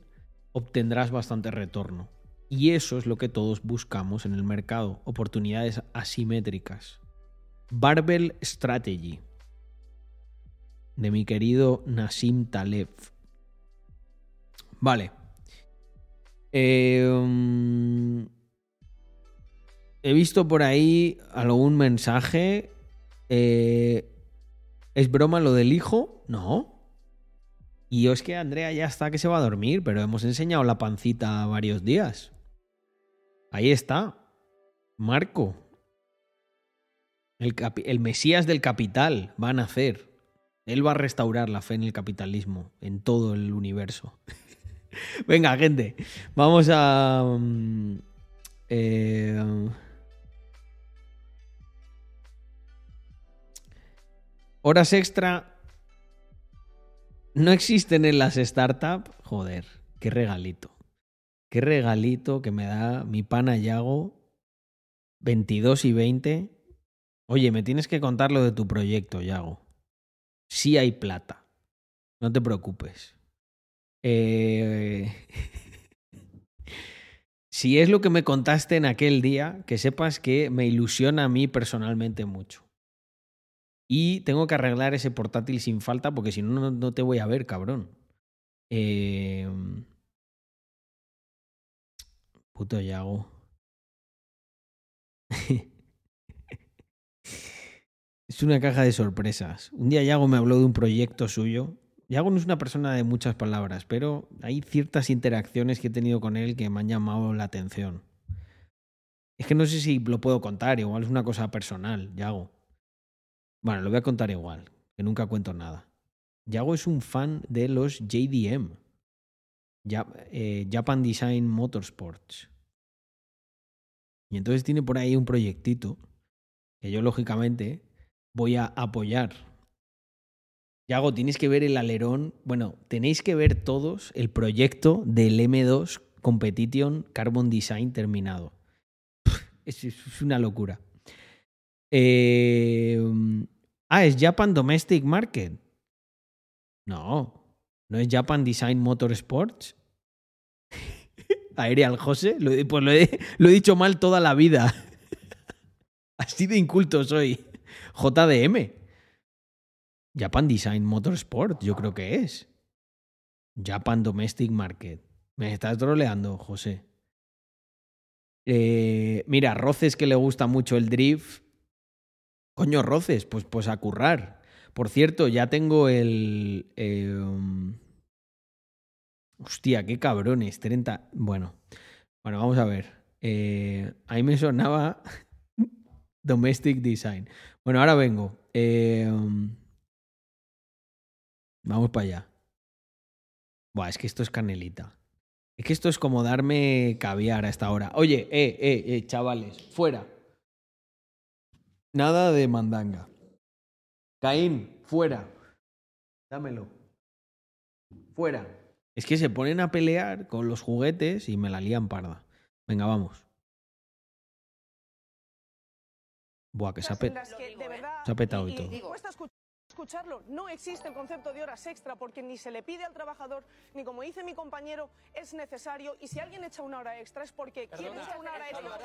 obtendrás bastante retorno. Y eso es lo que todos buscamos en el mercado, oportunidades asimétricas. Barbell Strategy, de mi querido Nassim Taleb. Vale. Um, he visto por ahí algún mensaje. Eh, ¿Es broma lo del hijo? No. Y es que Andrea ya está que se va a dormir, pero hemos enseñado la pancita varios días. Ahí está. Marco. El, Mesías del capital va a nacer. Él va a restaurar la fe en el capitalismo, en todo el universo. Venga, gente. Vamos a... Um, eh, horas extra no existen en las startups. Joder, qué regalito. Qué regalito que me da mi pana Yago. 22 y 20. Oye, me tienes que contar lo de tu proyecto, Yago. Sí hay plata. No te preocupes. Eh... si es lo que me contaste en aquel día, que sepas que me ilusiona a mí personalmente mucho. Y tengo que arreglar ese portátil sin falta porque si no, no te voy a ver, cabrón. Eh... Puto Yago. es una caja de sorpresas. Un día Yago me habló de un proyecto suyo. Yago no es una persona de muchas palabras, pero hay ciertas interacciones que he tenido con él que me han llamado la atención. Es que no sé si lo puedo contar, igual es una cosa personal, Yago. Bueno, lo voy a contar igual, que nunca cuento nada. Yago es un fan de los JDM, Japan Design Motorsports. Y entonces tiene por ahí un proyectito que yo lógicamente voy a apoyar. Yago, tienes que ver el alerón. Bueno, tenéis que ver todos el proyecto del M2 Competition Carbon Design terminado. Es, una locura. Eh, ah, es Japan Domestic Market. No, no es Japan Design Motorsports. Aerial José, pues lo he, lo he dicho mal toda la vida. Así de inculto soy. JDM. Japan Design Motorsport, yo creo que es. Japan Domestic Market. Me estás troleando, José. Eh, mira, Roces que le gusta mucho el drift. Coño, Roces, pues, pues a currar. Por cierto, ya tengo el. Eh, um, Hostia, qué cabrones, 30. Bueno, bueno, vamos a ver. Eh, ahí me sonaba Domestic Design. Bueno, ahora vengo. Eh, vamos para allá. Buah, es que esto es canelita. Es que esto es como darme caviar a esta hora. Oye, eh, eh, eh, chavales, fuera. Nada de mandanga. Caín, fuera. Dámelo. Fuera. Es que se ponen a pelear con los juguetes y me la lían parda. Venga, vamos. Buah, que se ha, se ha petado y todo escucharlo. No existe el concepto de horas extra porque ni se le pide al trabajador, ni como dice mi compañero, es necesario. Y si alguien echa una hora extra es porque quiere echar una hora extra.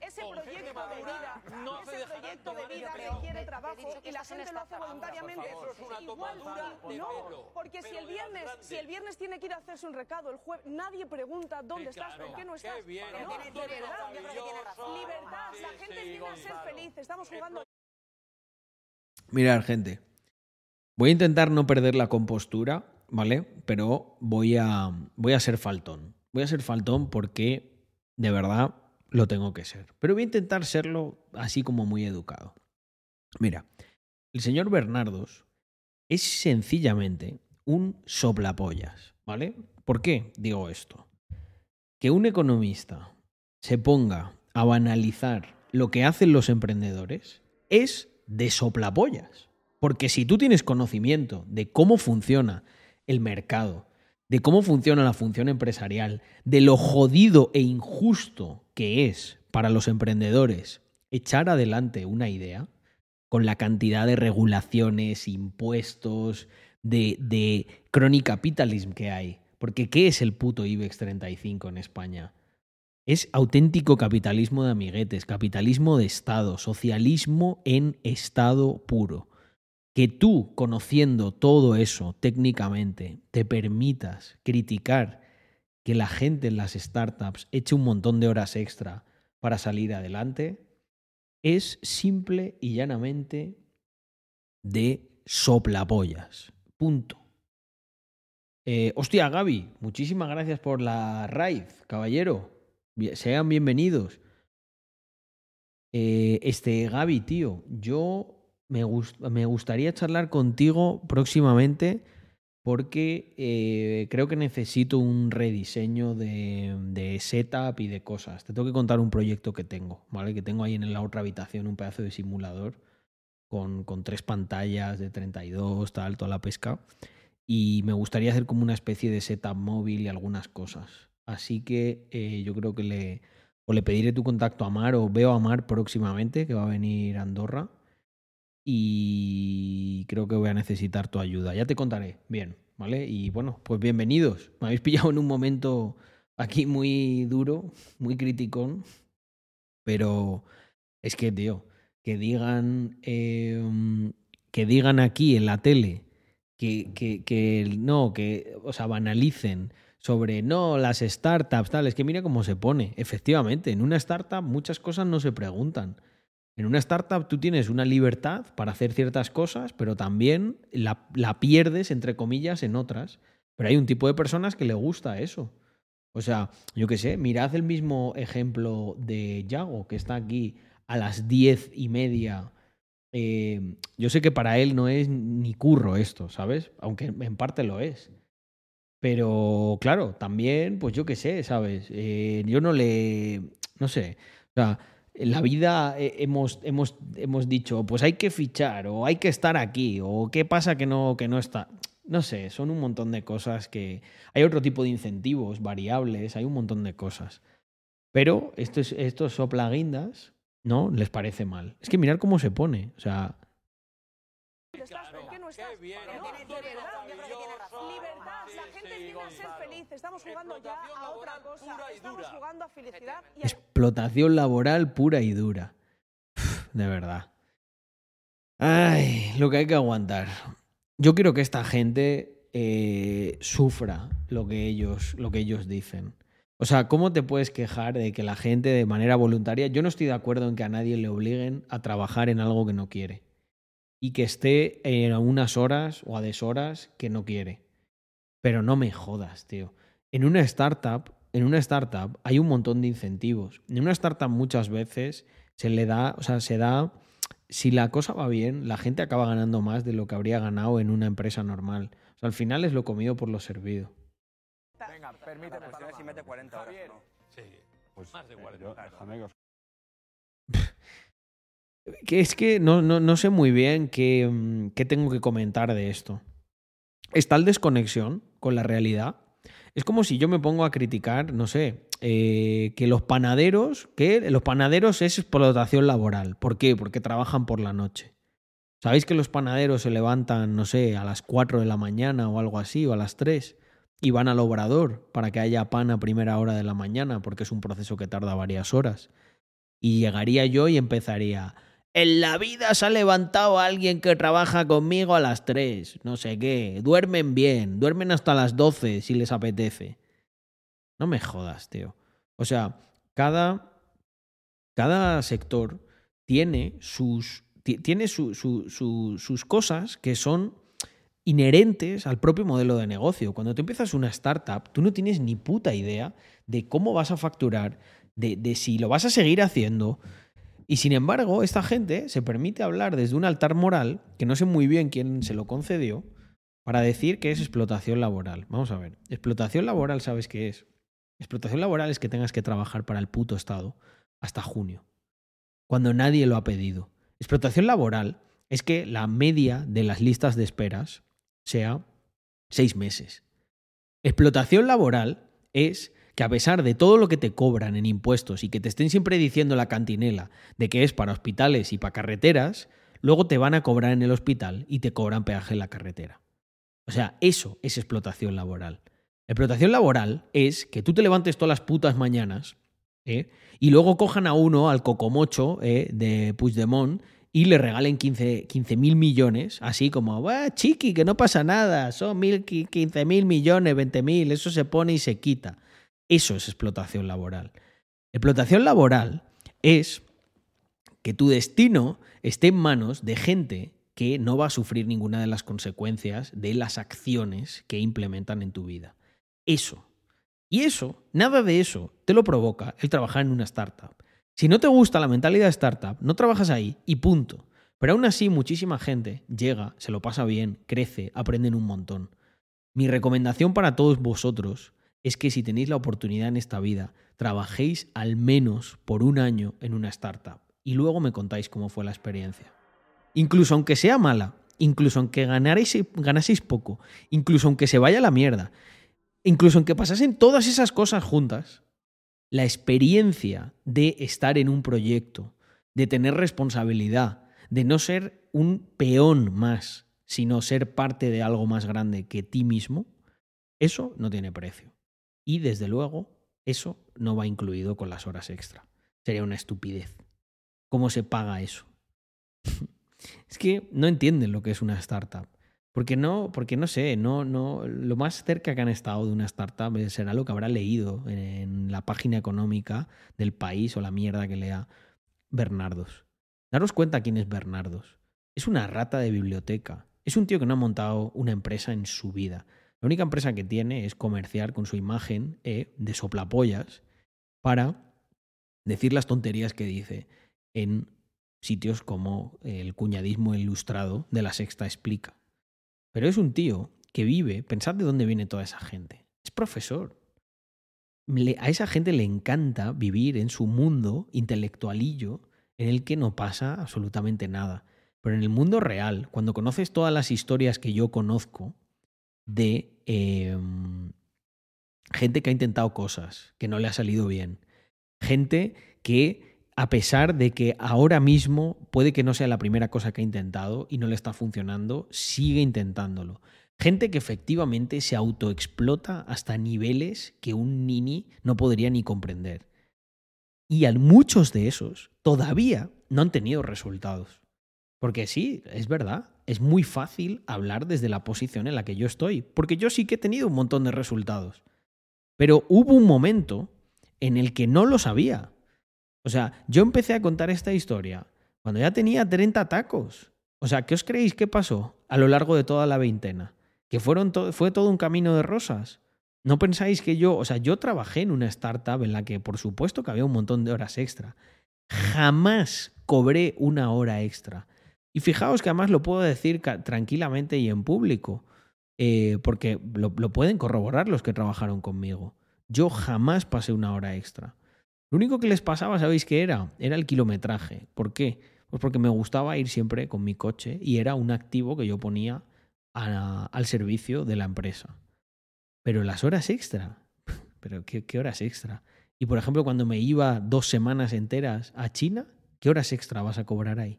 ese proyecto de vida, ese proyecto de vida requiere trabajo y la gente lo hace voluntariamente. Igual, no, porque si el viernes, si el viernes tiene que ir a hacerse un recado, el jueves nadie pregunta dónde estás, por qué no estás. Libertad, la gente viene a ser feliz. Estamos jugando. Mirad, gente. Voy a intentar no perder la compostura, ¿vale? Pero voy a, voy a ser faltón. Voy a ser faltón porque de verdad lo tengo que ser. Pero voy a intentar serlo así como muy educado. Mira, el señor Bernardos es sencillamente un soplapollas, ¿vale? ¿Por qué digo esto? Que un economista se ponga a banalizar lo que hacen los emprendedores es de soplapollas. Porque si tú tienes conocimiento de cómo funciona el mercado, de cómo funciona la función empresarial, de lo jodido e injusto que es para los emprendedores echar adelante una idea, con la cantidad de regulaciones, impuestos, de, de capitalism que hay. Porque ¿qué es el puto IBEX 35 en España? Es auténtico capitalismo de amiguetes, capitalismo de Estado, socialismo en estado puro. Que tú, conociendo todo eso técnicamente, te permitas criticar que la gente en las startups eche un montón de horas extra para salir adelante, es simple y llanamente de soplapollas. Punto. Eh, hostia, Gaby, muchísimas gracias por la raid, caballero. Sean bienvenidos. Eh, este, Gaby, tío, yo me, gustaría charlar contigo próximamente porque eh, creo que necesito un rediseño de, setup y de cosas. Te tengo que contar un proyecto que tengo, ¿vale? Que tengo ahí en la otra habitación un pedazo de simulador con, con tres pantallas de 32, tal, toda la pesca y me gustaría hacer como una especie de setup móvil y algunas cosas. Así que eh, yo creo que le, o le pediré tu contacto a Mar o veo a Mar próximamente, que va a venir a Andorra. Y creo que voy a necesitar tu ayuda. Ya te contaré. Bien, ¿vale? Y bueno, pues bienvenidos. Me habéis pillado en un momento aquí muy duro, muy criticón. Pero es que, tío, que digan, em, que digan aquí en la tele que, que, no, que, o sea, banalicen sobre, no, las startups, tal, es que mira cómo se pone. Efectivamente, en una startup muchas cosas no se preguntan. En una startup tú tienes una libertad para hacer ciertas cosas, pero también la, la pierdes, entre comillas, en otras. Pero hay un tipo de personas que le gusta eso. O sea, yo qué sé, mirad el mismo ejemplo de Yago, que está aquí a las diez y media eh, yo sé que para él no es ni curro esto, ¿sabes? Aunque en parte lo es. Pero claro, también, pues yo qué sé, ¿sabes? Eh, yo no le. No sé. O sea, en la vida hemos, hemos, hemos dicho, pues hay que fichar, o hay que estar aquí, o qué pasa que no, que no está. No sé, son un montón de cosas que. Hay otro tipo de incentivos, variables, hay un montón de cosas. Pero estos, estos soplaguindas ¿no? Les parece mal. Es que mirar cómo se pone. O sea. ¿Por qué no estás? Libertad, la gente tiene a ser feliz. Estamos jugando ya a otra cosa. Estamos jugando a felicidad y a... Explotación laboral pura y dura. de verdad. Ay, lo que hay que aguantar. Yo quiero que esta gente eh, sufra lo que ellos, lo que ellos dicen. O sea, ¿cómo te puedes quejar de que la gente de manera voluntaria, yo no estoy de acuerdo en que a nadie le obliguen a trabajar en algo que no quiere y que esté en unas horas o a deshoras que no quiere. Pero no me jodas, tío. En una startup, en una startup hay un montón de incentivos. En una startup muchas veces se le da, o sea, se da si la cosa va bien, la gente acaba ganando más de lo que habría ganado en una empresa normal. O sea, al final es lo comido por lo servido. Venga, permíteme. si mete 40 horas, ¿no? Sí, pues más de 40. Eh, que es que no, no, no sé muy bien qué, mm, qué, tengo que comentar de esto. Es tal desconexión con la realidad. Es como si yo me pongo a criticar, no sé, eh, que los panaderos, que los panaderos es explotación laboral. ¿Por qué? Porque trabajan por la noche. ¿Sabéis que los panaderos se levantan, no sé, a las 4 de la mañana o algo así, o a las 3? y van al obrador para que haya pan a primera hora de la mañana, porque es un proceso que tarda varias horas. Y llegaría yo y empezaría, en la vida se ha levantado alguien que trabaja conmigo a las 3, no sé qué, duermen bien, duermen hasta las 12 si les apetece. No me jodas, tío. O sea, cada, cada sector tiene sus, tiene sus cosas que son inherentes al propio modelo de negocio. Cuando tú empiezas una startup, tú no tienes ni puta idea de cómo vas a facturar, de, si lo vas a seguir haciendo. Y sin embargo, esta gente se permite hablar desde un altar moral, que no sé muy bien quién se lo concedió, para decir que es explotación laboral. Vamos a ver, explotación laboral, ¿sabes qué es? Explotación laboral es que tengas que trabajar para el puto Estado hasta junio, cuando nadie lo ha pedido. Explotación laboral es que la media de las listas de esperas sea seis meses. Explotación laboral es que a pesar de todo lo que te cobran en impuestos y que te estén siempre diciendo la cantinela de que es para hospitales y para carreteras, luego te van a cobrar en el hospital y te cobran peaje en la carretera. O sea, eso es explotación laboral. Explotación laboral es que tú te levantes todas las putas mañanas ¿eh? Y luego cojan a uno, al cocomocho ¿eh? de Puigdemont, y le regalen 15 mil millones, así como, chiqui, que no pasa nada, son 15 mil millones, 20 mil, eso se pone y se quita. Eso es explotación laboral. Explotación laboral es que tu destino esté en manos de gente que no va a sufrir ninguna de las consecuencias de las acciones que implementan en tu vida. Eso. Y eso, nada de eso, te lo provoca el trabajar en una startup. Si no te gusta la mentalidad de startup, no trabajas ahí y punto. Pero aún así, muchísima gente llega, se lo pasa bien, crece, aprenden un montón. Mi recomendación para todos vosotros es que si tenéis la oportunidad en esta vida, trabajéis al menos por un año en una startup y luego me contáis cómo fue la experiencia. Incluso aunque sea mala, incluso aunque ganaseis poco, incluso aunque se vaya a la mierda, incluso aunque pasasen todas esas cosas juntas, la experiencia de estar en un proyecto, de tener responsabilidad, de no ser un peón más, sino ser parte de algo más grande que ti mismo, eso no tiene precio. Y desde luego, eso no va incluido con las horas extra. Sería una estupidez. ¿Cómo se paga eso? es que no entienden lo que es una startup. Porque no, porque no sé, no, no, lo más cerca que han estado de una startup será lo que habrá leído en la página económica del país o la mierda que lea Bernardos. Daros cuenta quién es Bernardos. Es una rata de biblioteca. Es un tío que no ha montado una empresa en su vida. La única empresa que tiene es comerciar con su imagen eh, de soplapollas para decir las tonterías que dice en sitios como el cuñadismo ilustrado de la Sexta Explica. Pero es un tío que vive, pensad de dónde viene toda esa gente. Es profesor. a esa gente le encanta vivir en su mundo intelectualillo en el que no pasa absolutamente nada. Pero en el mundo real, cuando conoces todas las historias que yo conozco de em, gente que ha intentado cosas, que no le ha salido bien, gente que a pesar de que ahora mismo puede que no sea la primera cosa que ha intentado y no le está funcionando, sigue intentándolo. Gente que efectivamente se autoexplota hasta niveles que un nini no podría ni comprender. Y a muchos de esos todavía no han tenido resultados. Porque sí, es verdad, es muy fácil hablar desde la posición en la que yo estoy, porque yo sí que he tenido un montón de resultados. Pero hubo un momento en el que no lo sabía. O sea, yo empecé a contar esta historia cuando ya tenía 30 tacos. O sea, ¿qué os creéis que pasó a lo largo de toda la veintena? ¿Que fueron fue todo un camino de rosas? ¿No pensáis que yo, o sea, yo trabajé en una startup en la que por supuesto que había un montón de horas extra. Jamás cobré una hora extra. Y fijaos que además lo puedo decir tranquilamente y en público, eh, porque lo, lo pueden corroborar los que trabajaron conmigo. Yo jamás pasé una hora extra. Lo único que les pasaba, ¿sabéis qué era? Era el kilometraje. ¿Por qué? Pues porque me gustaba ir siempre con mi coche y era un activo que yo ponía al servicio de la empresa. Pero las horas extra, ¿pero qué, qué horas extra? Y por ejemplo, cuando me iba dos semanas enteras a China, ¿qué horas extra vas a cobrar ahí?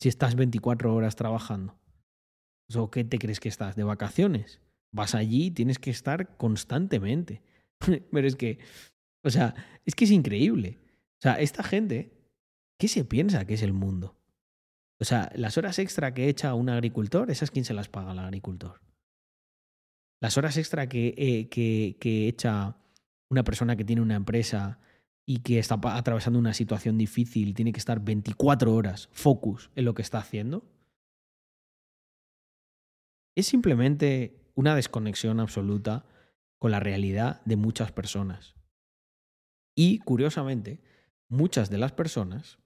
Si estás 24 horas trabajando. ¿O qué te crees que estás? ¿De vacaciones? Vas allí y tienes que estar constantemente. Pero es que o sea, es que es increíble. O sea, esta gente, ¿qué se piensa que es el mundo? O sea, las horas extra que echa un agricultor, ¿esas quién se las paga al agricultor? Las horas extra eh, que echa una persona que tiene una empresa y que está atravesando una situación difícil tiene que estar 24 horas focus en lo que está haciendo, es simplemente una desconexión absoluta con la realidad de muchas personas. Y curiosamente, muchas de las personas,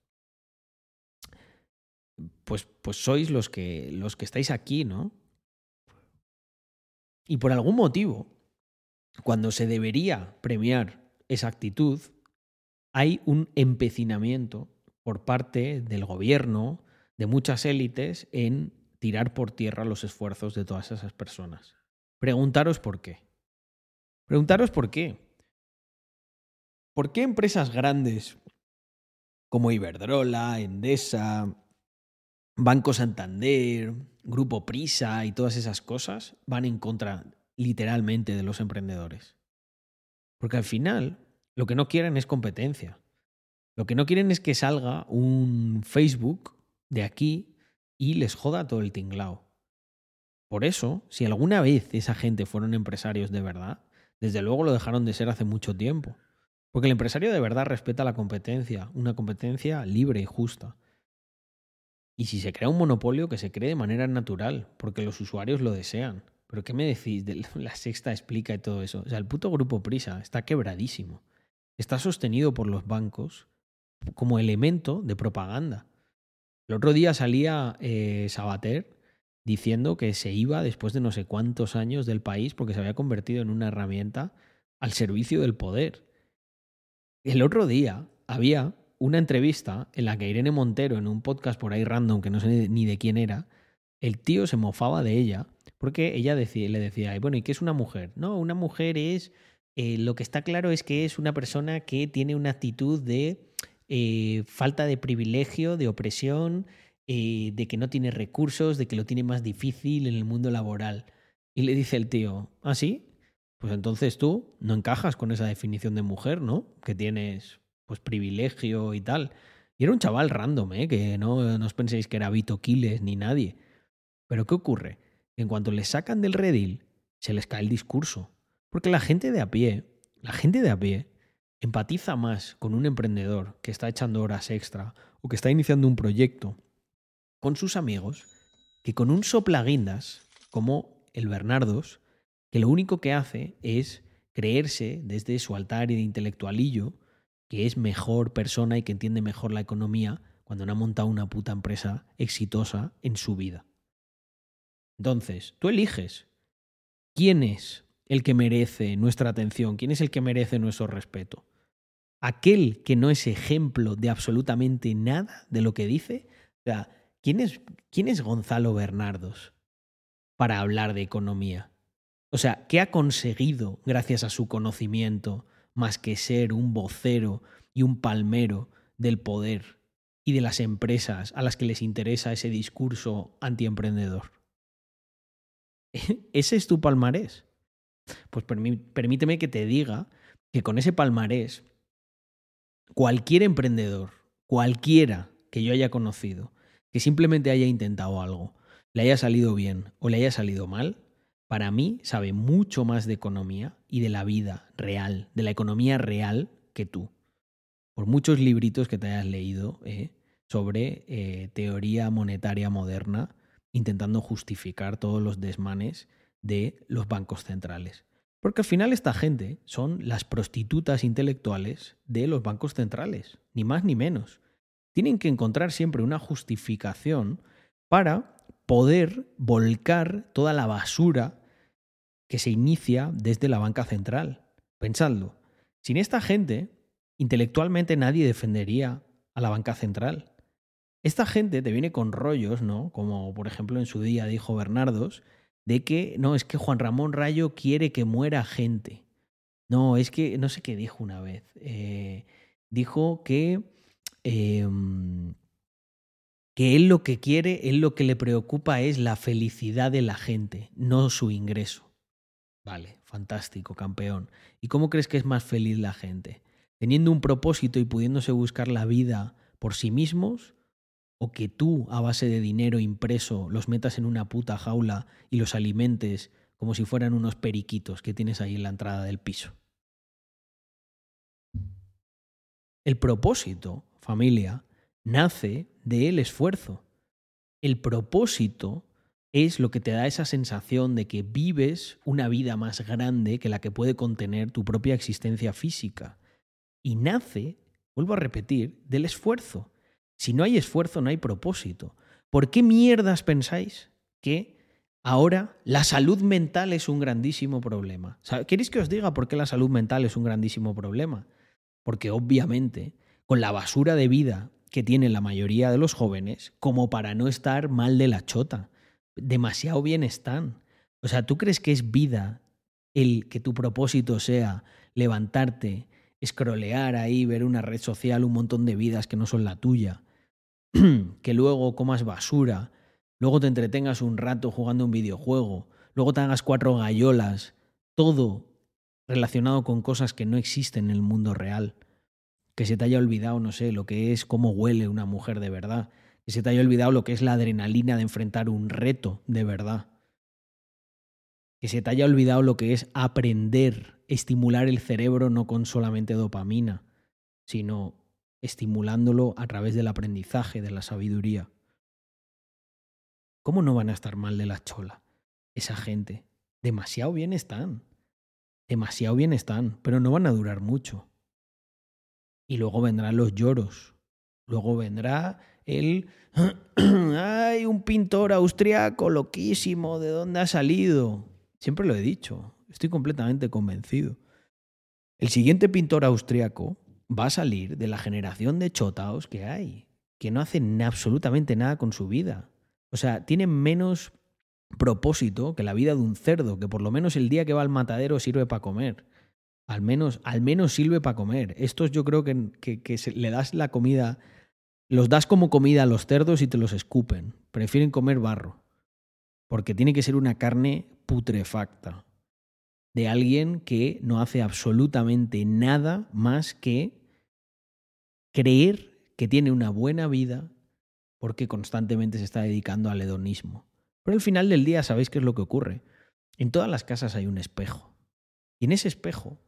pues, pues sois los que, los que estáis aquí, ¿no? Y por algún motivo, cuando se debería premiar esa actitud, hay un empecinamiento por parte del gobierno, de muchas élites, en tirar por tierra los esfuerzos de todas esas personas. Preguntaros por qué. Preguntaros por qué. ¿Por qué empresas grandes como Iberdrola, Endesa, Banco Santander, Grupo Prisa y todas esas cosas van en contra literalmente de los emprendedores? Porque al final Lo que no quieren es competencia. Lo que no quieren es que salga un Facebook de aquí y les joda todo el tinglao. Por eso, si alguna vez esa gente fueron empresarios de verdad, desde luego lo dejaron de ser hace mucho tiempo. Porque el empresario de verdad respeta la competencia, una competencia libre y justa. Y si se crea un monopolio, que se cree de manera natural, porque los usuarios lo desean. Pero ¿qué me decís? De la sexta explica y todo eso. O sea, el puto grupo Prisa está quebradísimo. Está sostenido por los bancos como elemento de propaganda. El otro día salía eh, Sabater diciendo que se iba después de no sé cuántos años del país porque se había convertido en una herramienta al servicio del poder. El otro día había una entrevista en la que Irene Montero, en un podcast por ahí random, que no sé ni de quién era, el tío se mofaba de ella porque ella decía, le decía, bueno, ¿y qué es una mujer? No, una mujer es, eh, lo que está claro es que es una persona que tiene una actitud de eh, falta de privilegio, de opresión, eh, de que no tiene recursos, de que lo tiene más difícil en el mundo laboral. Y le dice el tío, ¿ah, sí? Pues entonces tú no encajas con esa definición de mujer, ¿no? Que tienes pues privilegio y tal. Y era un chaval random, ¿eh? Que no, no os penséis que era Vito Quiles ni nadie. Pero ¿qué ocurre? En cuanto le sacan del redil, se les cae el discurso. Porque la gente de a pie, la gente de a pie, empatiza más con un emprendedor que está echando horas extra o que está iniciando un proyecto con sus amigos que con un soplaguindas como el Bernardos, que lo único que hace es creerse desde su altar y de intelectualillo que es mejor persona y que entiende mejor la economía cuando no ha montado una puta empresa exitosa en su vida. Entonces, tú eliges quién es el que merece nuestra atención, quién es el que merece nuestro respeto aquel que no es ejemplo de absolutamente nada de lo que dice. O sea, ¿quién es, quién es Gonzalo Bernardos para hablar de economía? O sea, ¿qué ha conseguido gracias a su conocimiento más que ser un vocero y un palmero del poder y de las empresas a las que les interesa ese discurso antiemprendedor? ¿Ese es tu palmarés? Pues permíteme que te diga que con ese palmarés cualquier emprendedor, cualquiera que yo haya conocido, que simplemente haya intentado algo, le haya salido bien o le haya salido mal, para mí sabe mucho más de economía y de la vida real, de la economía real que tú. Por muchos libritos que te hayas leído eh, sobre eh, teoría monetaria moderna, intentando justificar todos los desmanes de los bancos centrales. Porque al final esta gente son las prostitutas intelectuales de los bancos centrales, ni más ni menos. Tienen que encontrar siempre una justificación para poder volcar toda la basura que se inicia desde la banca central. Pensadlo. Sin esta gente, intelectualmente nadie defendería a la banca central. Esta gente te viene con rollos, ¿no? Como por ejemplo en su día dijo Bernardos, de que no, es que Juan Ramón Rayo quiere que muera gente. No, es que no sé qué dijo una vez. Eh, dijo que, em, que él lo que quiere, él lo que le preocupa es la felicidad de la gente, no su ingreso. Vale, fantástico, campeón. ¿Y cómo crees que es más feliz la gente? ¿Teniendo un propósito y pudiéndose buscar la vida por sí mismos? O que tú, a base de dinero impreso, los metas en una puta jaula y los alimentes como si fueran unos periquitos que tienes ahí en la entrada del piso. El propósito, familia, nace del esfuerzo. El propósito es lo que te da esa sensación de que vives una vida más grande que la que puede contener tu propia existencia física. Y nace, vuelvo a repetir, del esfuerzo. Si no hay esfuerzo, no hay propósito. ¿Por qué mierdas pensáis que ahora la salud mental es un grandísimo problema? ¿Queréis que os diga por qué la salud mental es un grandísimo problema? Porque obviamente, con la basura de vida que tienen la mayoría de los jóvenes, como para no estar mal de la chota, demasiado bien están. O sea, ¿tú crees que es vida el que tu propósito sea levantarte, escrolear ahí, ver una red social, un montón de vidas que no son la tuya? que luego comas basura, luego te entretengas un rato jugando un videojuego, luego te hagas cuatro gallolas, todo relacionado con cosas que no existen en el mundo real. Que se te haya olvidado, no sé, lo que es cómo huele una mujer de verdad. Que se te haya olvidado lo que es la adrenalina de enfrentar un reto de verdad. Que se te haya olvidado lo que es aprender, estimular el cerebro no con solamente dopamina, sino estimulándolo a través del aprendizaje, de la sabiduría. ¿Cómo no van a estar mal de la chola esa gente? Demasiado bien están. Demasiado bien están, pero no van a durar mucho. Y luego vendrán los lloros. Luego vendrá el... ¡Ay, un pintor austriaco loquísimo! ¿De dónde ha salido? Siempre lo he dicho. Estoy completamente convencido. El siguiente pintor austriaco va a salir de la generación de chotaos que hay, que no hacen absolutamente nada con su vida. O sea, tienen menos propósito que la vida de un cerdo, que por lo menos el día que va al matadero sirve para comer. Al menos, al menos sirve para comer. Estos yo creo que, que, le das la comida, los das como comida a los cerdos y te los escupen. Prefieren comer barro. Porque tiene que ser una carne putrefacta. De alguien que no hace absolutamente nada más que creer que tiene una buena vida porque constantemente se está dedicando al hedonismo. Pero al final del día, ¿sabéis qué es lo que ocurre? En todas las casas hay un espejo. Y en ese espejo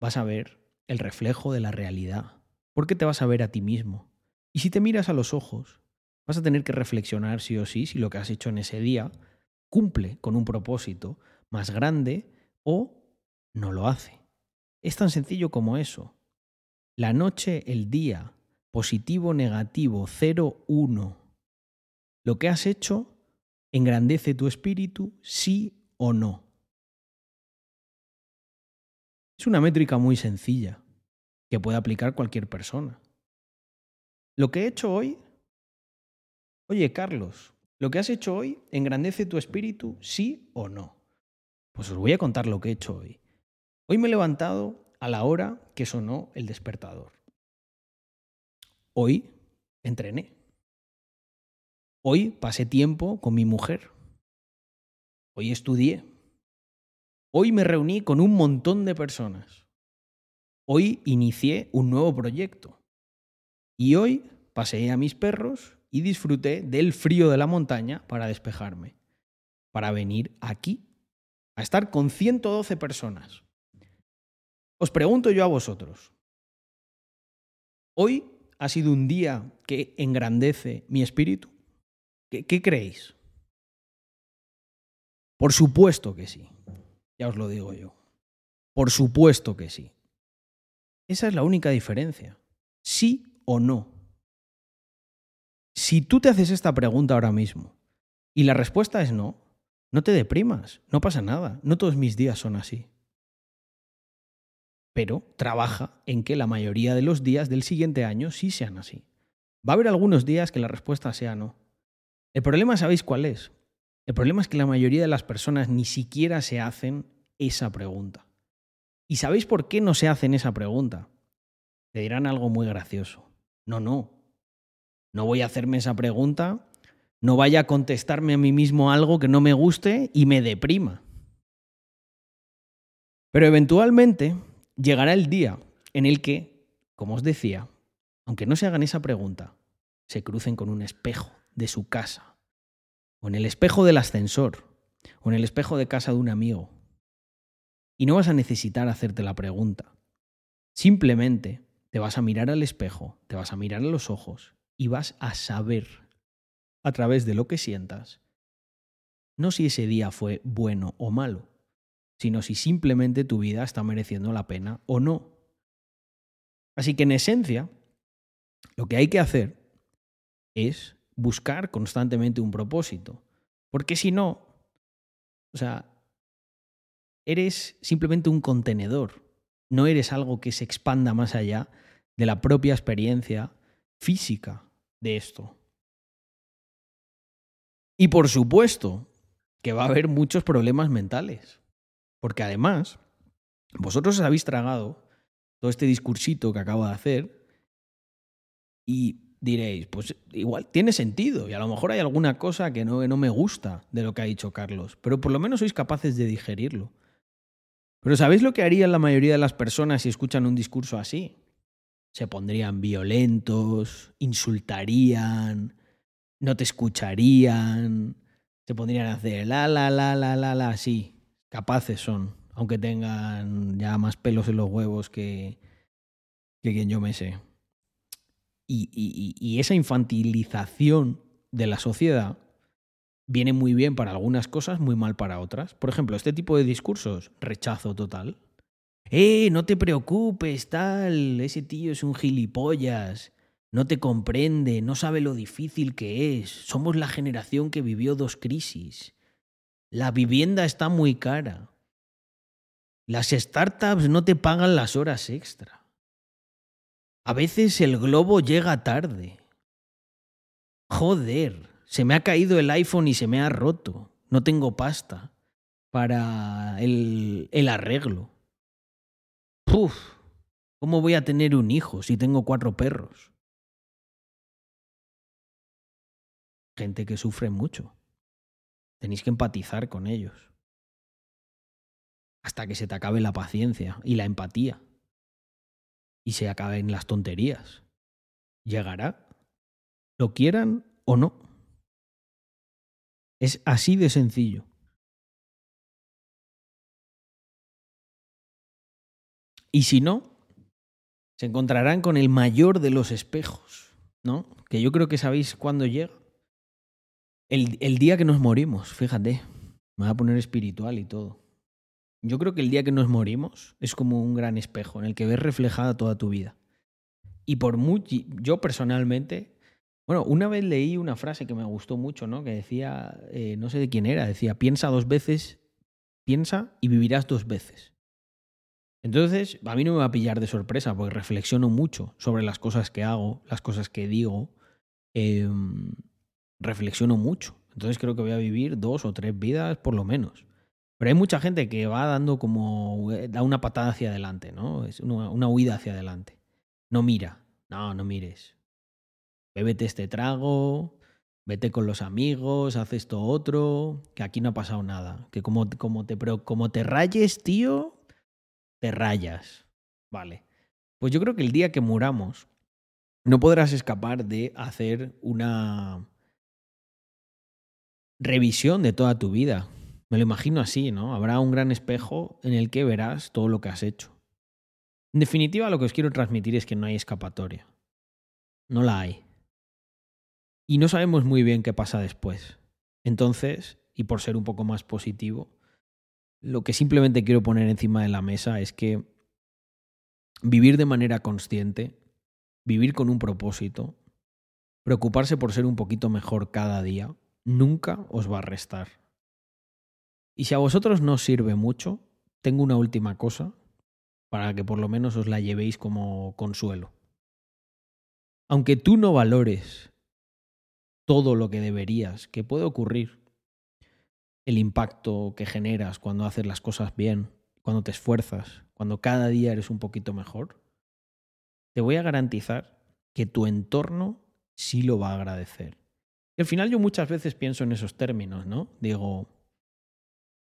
vas a ver el reflejo de la realidad. Porque te vas a ver a ti mismo. Y si te miras a los ojos, vas a tener que reflexionar sí o sí si lo que has hecho en ese día cumple con un propósito más grande o no lo hace. Es tan sencillo como eso. La noche, el día, positivo, negativo, 0, 1. Lo que has hecho engrandece tu espíritu, sí o no. Es una métrica muy sencilla que puede aplicar cualquier persona. Lo que he hecho hoy, oye Carlos, lo que has hecho hoy engrandece tu espíritu, sí o no. Pues os voy a contar lo que he hecho hoy. Hoy me he levantado a la hora que sonó el despertador. Hoy entrené. Hoy pasé tiempo con mi mujer. Hoy estudié. Hoy me reuní con un montón de personas. Hoy inicié un nuevo proyecto. Y hoy paseé a mis perros y disfruté del frío de la montaña para despejarme. Para venir aquí a estar con 112 personas. Os pregunto yo a vosotros. ¿Hoy ha sido un día que engrandece mi espíritu? ¿Qué, creéis? Por supuesto que sí. Ya os lo digo yo. Por supuesto que sí. Esa es la única diferencia. Sí o no. Si tú te haces esta pregunta ahora mismo y la respuesta es no, no te deprimas, no pasa nada, no todos mis días son así pero trabaja en que la mayoría de los días del siguiente año sí sean así. Va a haber algunos días que la respuesta sea no. El problema, ¿sabéis cuál es? El problema es que la mayoría de las personas ni siquiera se hacen esa pregunta. ¿Y sabéis por qué no se hacen esa pregunta? Te dirán algo muy gracioso. No, no. No voy a hacerme esa pregunta, no vaya a contestarme a mí mismo algo que no me guste y me deprima. Pero eventualmente llegará el día en el que, como os decía, aunque no se hagan esa pregunta, se crucen con un espejo de su casa, o en el espejo del ascensor, o en el espejo de casa de un amigo. Y no vas a necesitar hacerte la pregunta. Simplemente te vas a mirar al espejo, te vas a mirar a los ojos y vas a saber, a través de lo que sientas, no si ese día fue bueno o malo, sino si simplemente tu vida está mereciendo la pena o no. Así que en esencia, lo que hay que hacer es buscar constantemente un propósito, porque si no, o sea, eres simplemente un contenedor, no eres algo que se expanda más allá de la propia experiencia física de esto. Y por supuesto que va a haber muchos problemas mentales. Porque además, vosotros os habéis tragado todo este discursito que acabo de hacer y diréis, pues igual tiene sentido y a lo mejor hay alguna cosa que no, no me gusta de lo que ha dicho Carlos, pero por lo menos sois capaces de digerirlo. Pero ¿sabéis lo que harían la mayoría de las personas si escuchan un discurso así? Se pondrían violentos, insultarían, no te escucharían, se pondrían a hacer la, la, la, la, la, la, sí, capaces son, aunque tengan ya más pelos en los huevos que, que quien yo me sé. Y, y, y esa infantilización de la sociedad viene muy bien para algunas cosas, muy mal para otras. Por ejemplo, este tipo de discursos, rechazo total. Eh, no te preocupes, tal, ese tío es un gilipollas, no te comprende, no sabe lo difícil que es, somos la generación que vivió dos crisis. La vivienda está muy cara. Las startups no te pagan las horas extra. A veces el globo llega tarde. Joder, se me ha caído el iPhone y se me ha roto. No tengo pasta para el, el arreglo. Puf, ¿cómo voy a tener un hijo si tengo cuatro perros? Gente que sufre mucho. Tenéis que empatizar con ellos. Hasta que se te acabe la paciencia y la empatía. Y se acaben las tonterías. Llegará. Lo quieran o no. Es así de sencillo. Y si no, se encontrarán con el mayor de los espejos, ¿no? Que yo creo que sabéis cuándo llega. El, el, día que nos morimos, fíjate. Me voy a poner espiritual y todo. Yo creo que el día que nos morimos es como un gran espejo en el que ves reflejada toda tu vida. Y por mucho, yo personalmente bueno, una vez leí una frase que me gustó mucho, ¿no? Que decía, eh, no sé de quién era, decía, piensa dos veces, piensa y vivirás dos veces. Entonces, a mí no me va a pillar de sorpresa porque reflexiono mucho sobre las cosas que hago, las cosas que digo. Eh, reflexiono mucho. Entonces creo que voy a vivir dos o tres vidas por lo menos. Pero hay mucha gente que va dando como, eh, da una patada hacia adelante, ¿no? Es una, una huida hacia adelante. No mira, no, no mires bébete este trago, vete con los amigos, haz esto otro, que aquí no ha pasado nada. Que como, como, te, como te rayes, tío, te rayas. Vale. Pues yo creo que el día que muramos, no podrás escapar de hacer una revisión de toda tu vida. Me lo imagino así, ¿no? Habrá un gran espejo en el que verás todo lo que has hecho. En definitiva, lo que os quiero transmitir es que no hay escapatoria. No la hay y no sabemos muy bien qué pasa después. Entonces, y por ser un poco más positivo, lo que simplemente quiero poner encima de la mesa es que vivir de manera consciente, vivir con un propósito, preocuparse por ser un poquito mejor cada día, nunca os va a restar. Y si a vosotros no sirve mucho, tengo una última cosa para que por lo menos os la llevéis como consuelo. Aunque tú no valores todo lo que deberías, que puede ocurrir. El impacto que generas cuando haces las cosas bien, cuando te esfuerzas, cuando cada día eres un poquito mejor, te voy a garantizar que tu entorno sí lo va a agradecer. Al final yo muchas veces pienso en esos términos, ¿no? Digo,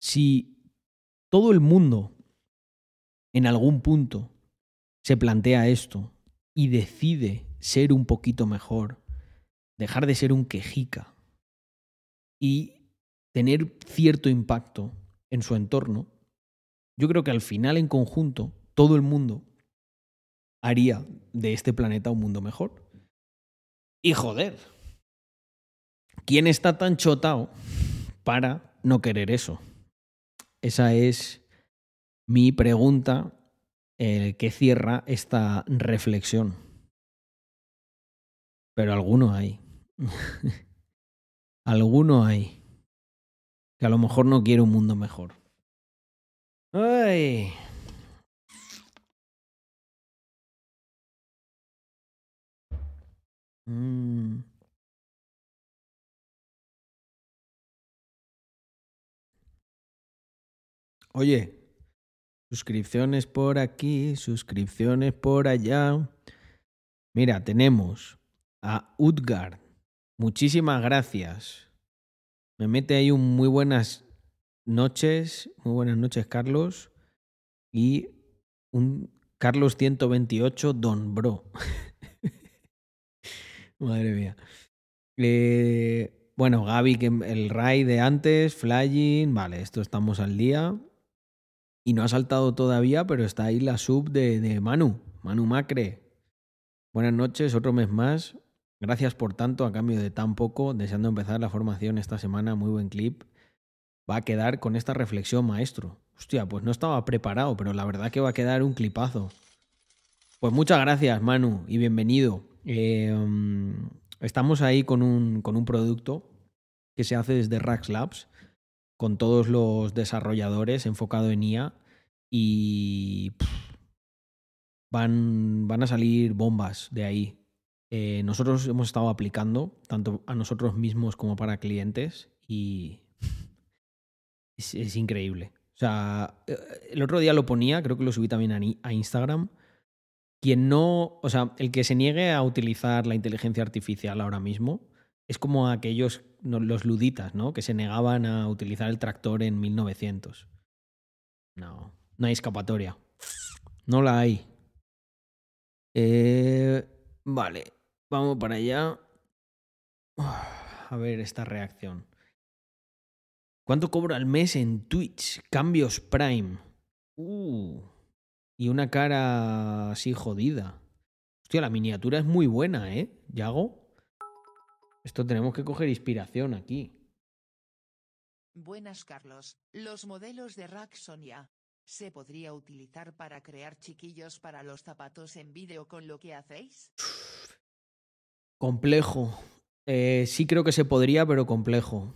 si todo el mundo en algún punto se plantea esto y decide ser un poquito mejor, dejar de ser un quejica y tener cierto impacto en su entorno, yo creo que al final en conjunto todo el mundo haría de este planeta un mundo mejor. Y joder, ¿quién está tan chotado para no querer eso? Esa es mi pregunta eh, que cierra esta reflexión. Pero alguno hay. Alguno hay que a lo mejor no quiere un mundo mejor. Ay. Oye, suscripciones por aquí, suscripciones por allá. Mira, tenemos a Utgard, Muchísimas gracias. Me mete ahí un muy buenas noches. Muy buenas noches, Carlos. y un Carlos 128 Don Bro. Madre mía. Eh, bueno, Gaby, el Ray de antes, Flying, vale, esto estamos al día. Y no ha saltado todavía, pero está ahí la sub de, de Manu, Manu Macre. Buenas noches, otro mes más. Gracias por tanto, a cambio de tan poco. Deseando empezar la formación esta semana, muy buen clip. Va a quedar con esta reflexión, maestro. Hostia, pues no estaba preparado, pero la verdad que va a quedar un clipazo. Pues muchas gracias, Manu, y bienvenido. Eh, estamos ahí con un, con un producto que se hace desde Rax Labs, con todos los desarrolladores enfocado en IA y van, van a salir bombas de ahí. Eh, nosotros hemos estado aplicando, tanto a nosotros mismos como para clientes, y es, increíble. O sea, eh, el otro día lo ponía, creo que lo subí también a, a Instagram quien no, o sea, el que se niegue a utilizar la inteligencia artificial ahora mismo es como aquellos, los luditas, ¿no? Que se negaban a utilizar el tractor en 1900. No, no hay escapatoria. No la hay. Eh, vale, vamos para allá. A ver esta reacción. ¿Cuánto cobro al mes en Twitch? Cambios Prime. Uh y una cara así jodida. Hostia, la miniatura es muy buena, ¿eh? Yago. Esto tenemos que coger inspiración aquí. Buenas, Carlos. Los modelos de Rack Sonia. ¿Se podría utilizar para crear chiquillos para los zapatos en vídeo con lo que hacéis? Complejo. Eh, sí creo que se podría, pero complejo.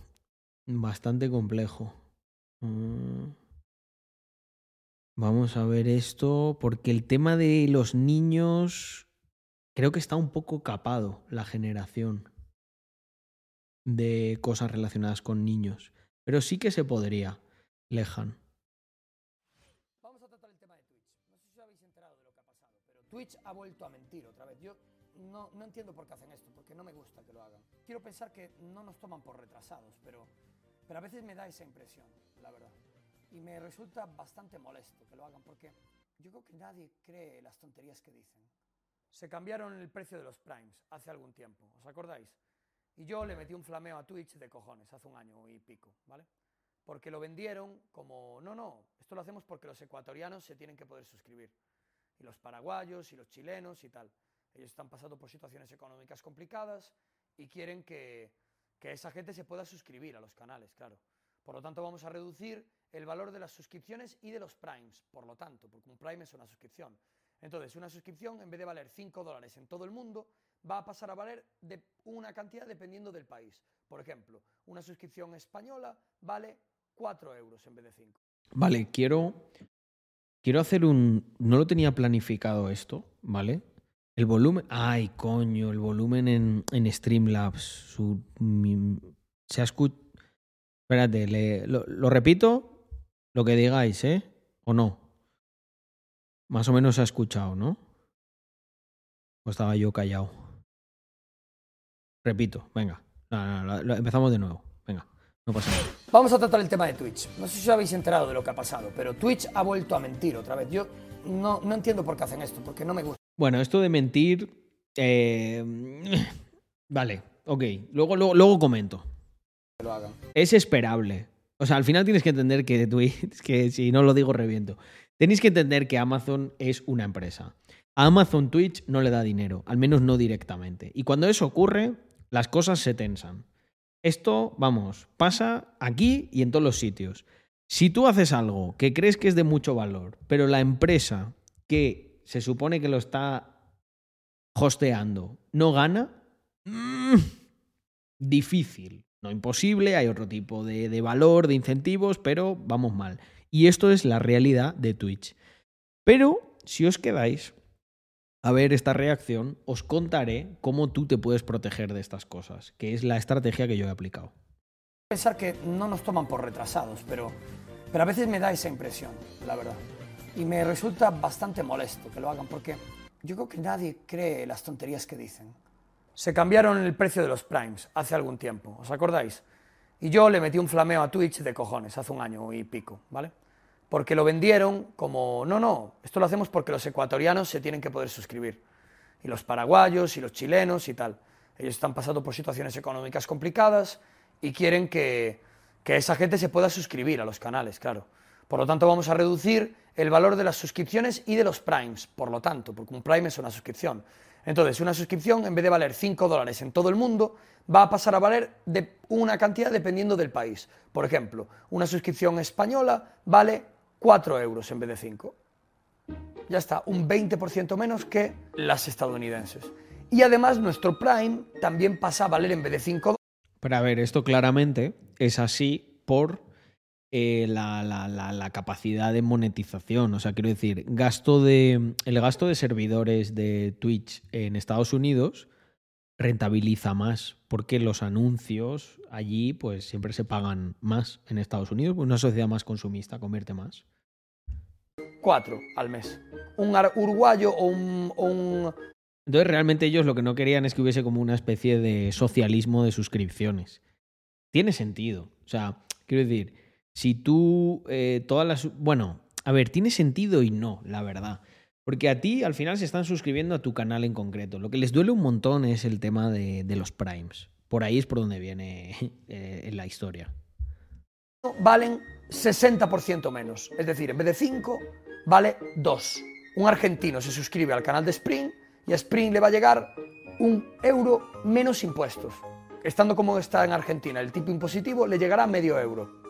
Bastante complejo. Mm. Vamos a ver esto, porque el tema de los niños creo que está un poco capado la generación de cosas relacionadas con niños. Pero sí que se podría, Lejan. Vamos a tratar el tema de Twitch. No sé si os habéis enterado de lo que ha pasado, pero Twitch ha vuelto a mentir otra vez. Yo no, no entiendo por qué hacen esto, porque no me gusta que lo hagan. Quiero pensar que no nos toman por retrasados, pero, pero a veces me da esa impresión, la verdad y me resulta bastante molesto que lo hagan porque yo creo que nadie cree las tonterías que dicen. Se cambiaron el precio de los primes hace algún tiempo, ¿os acordáis? Y yo le metí un flameo a Twitch de cojones hace un año y pico, ¿vale? Porque lo vendieron como, no, no, esto lo hacemos porque los ecuatorianos se tienen que poder suscribir. Y los paraguayos y los chilenos y tal. Ellos están pasando por situaciones económicas complicadas y quieren que, que esa gente se pueda suscribir a los canales, claro. Por lo tanto, vamos a reducir el valor de las suscripciones y de los primes, por lo tanto, porque un prime es una suscripción. Entonces, una suscripción, en vez de valer 5 dólares en todo el mundo, va a pasar a valer de una cantidad dependiendo del país. Por ejemplo, una suscripción española vale 4 euros en vez de 5. Vale, quiero, quiero hacer un... No lo tenía planificado esto, ¿vale? El volumen... Ay, coño, el volumen en, en Streamlabs. Se ha escuchado... Espérate, lo, lo repito lo que digáis, ¿eh? ¿O no? Más o menos se ha escuchado, ¿no? O estaba yo callado. Repito, venga. No, no, no, empezamos de nuevo. Venga, no pasa nada. Vamos a tratar el tema de Twitch. No sé si os habéis enterado de lo que ha pasado, pero Twitch ha vuelto a mentir otra vez. Yo no, no entiendo por qué hacen esto, porque no me gusta. Bueno, esto de mentir. Eh, vale, ok. Luego, luego, luego comento. Que lo hagan. Es esperable. O sea, al final tienes que entender que Twitch, que si no lo digo reviento. Tenéis que entender que Amazon es una empresa. A Amazon Twitch no le da dinero, al menos no directamente. Y cuando eso ocurre, las cosas se tensan. Esto, vamos, pasa aquí y en todos los sitios. Si tú haces algo que crees que es de mucho valor, pero la empresa que se supone que lo está hosteando no gana, mmm, difícil. No imposible, hay otro tipo de, de, valor, de incentivos, pero vamos mal. Y esto es la realidad de Twitch. Pero si os quedáis a ver esta reacción, os contaré cómo tú te puedes proteger de estas cosas, que es la estrategia que yo he aplicado. Pensar que no nos toman por retrasados, pero, pero a veces me da esa impresión, la verdad. Y me resulta bastante molesto que lo hagan, porque yo creo que nadie cree las tonterías que dicen se cambiaron el precio de los primes hace algún tiempo, ¿os acordáis? Y yo le metí un flameo a Twitch de cojones hace un año y pico, ¿vale? Porque lo vendieron como, no, no, esto lo hacemos porque los ecuatorianos se tienen que poder suscribir, y los paraguayos y los chilenos y tal. Ellos están pasando por situaciones económicas complicadas y quieren que, que esa gente se pueda suscribir a los canales, claro. Por lo tanto, vamos a reducir el valor de las suscripciones y de los primes, por lo tanto, porque un prime es una suscripción. Entonces, una suscripción, en vez de valer 5 dólares en todo el mundo, va a pasar a valer de una cantidad dependiendo del país. Por ejemplo, una suscripción española vale 4 euros en vez de 5. Ya está, un 20% menos que las estadounidenses. Y además, nuestro Prime también pasa a valer en vez de 5 dólares. Pero a ver, esto claramente es así por eh, la, la, la, la, capacidad de monetización. O sea, quiero decir, gasto de, el gasto de servidores de Twitch en Estados Unidos rentabiliza más porque los anuncios allí pues siempre se pagan más en Estados Unidos, pues una sociedad más consumista convierte más. Cuatro al mes. Un uruguayo o un, o un... Entonces realmente ellos lo que no querían es que hubiese como una especie de socialismo de suscripciones. Tiene sentido. O sea, quiero decir, si tú eh, todas las... Bueno, a ver, tiene sentido y no, la verdad. Porque a ti al final se están suscribiendo a tu canal en concreto. Lo que les duele un montón es el tema de, los primes. Por ahí es por donde viene eh, la historia. Valen 60% menos. Es decir, en vez de 5, vale 2. Un argentino se suscribe al canal de Spring y a Spring le va a llegar un euro menos impuestos. Estando como está en Argentina el tipo impositivo, le llegará medio euro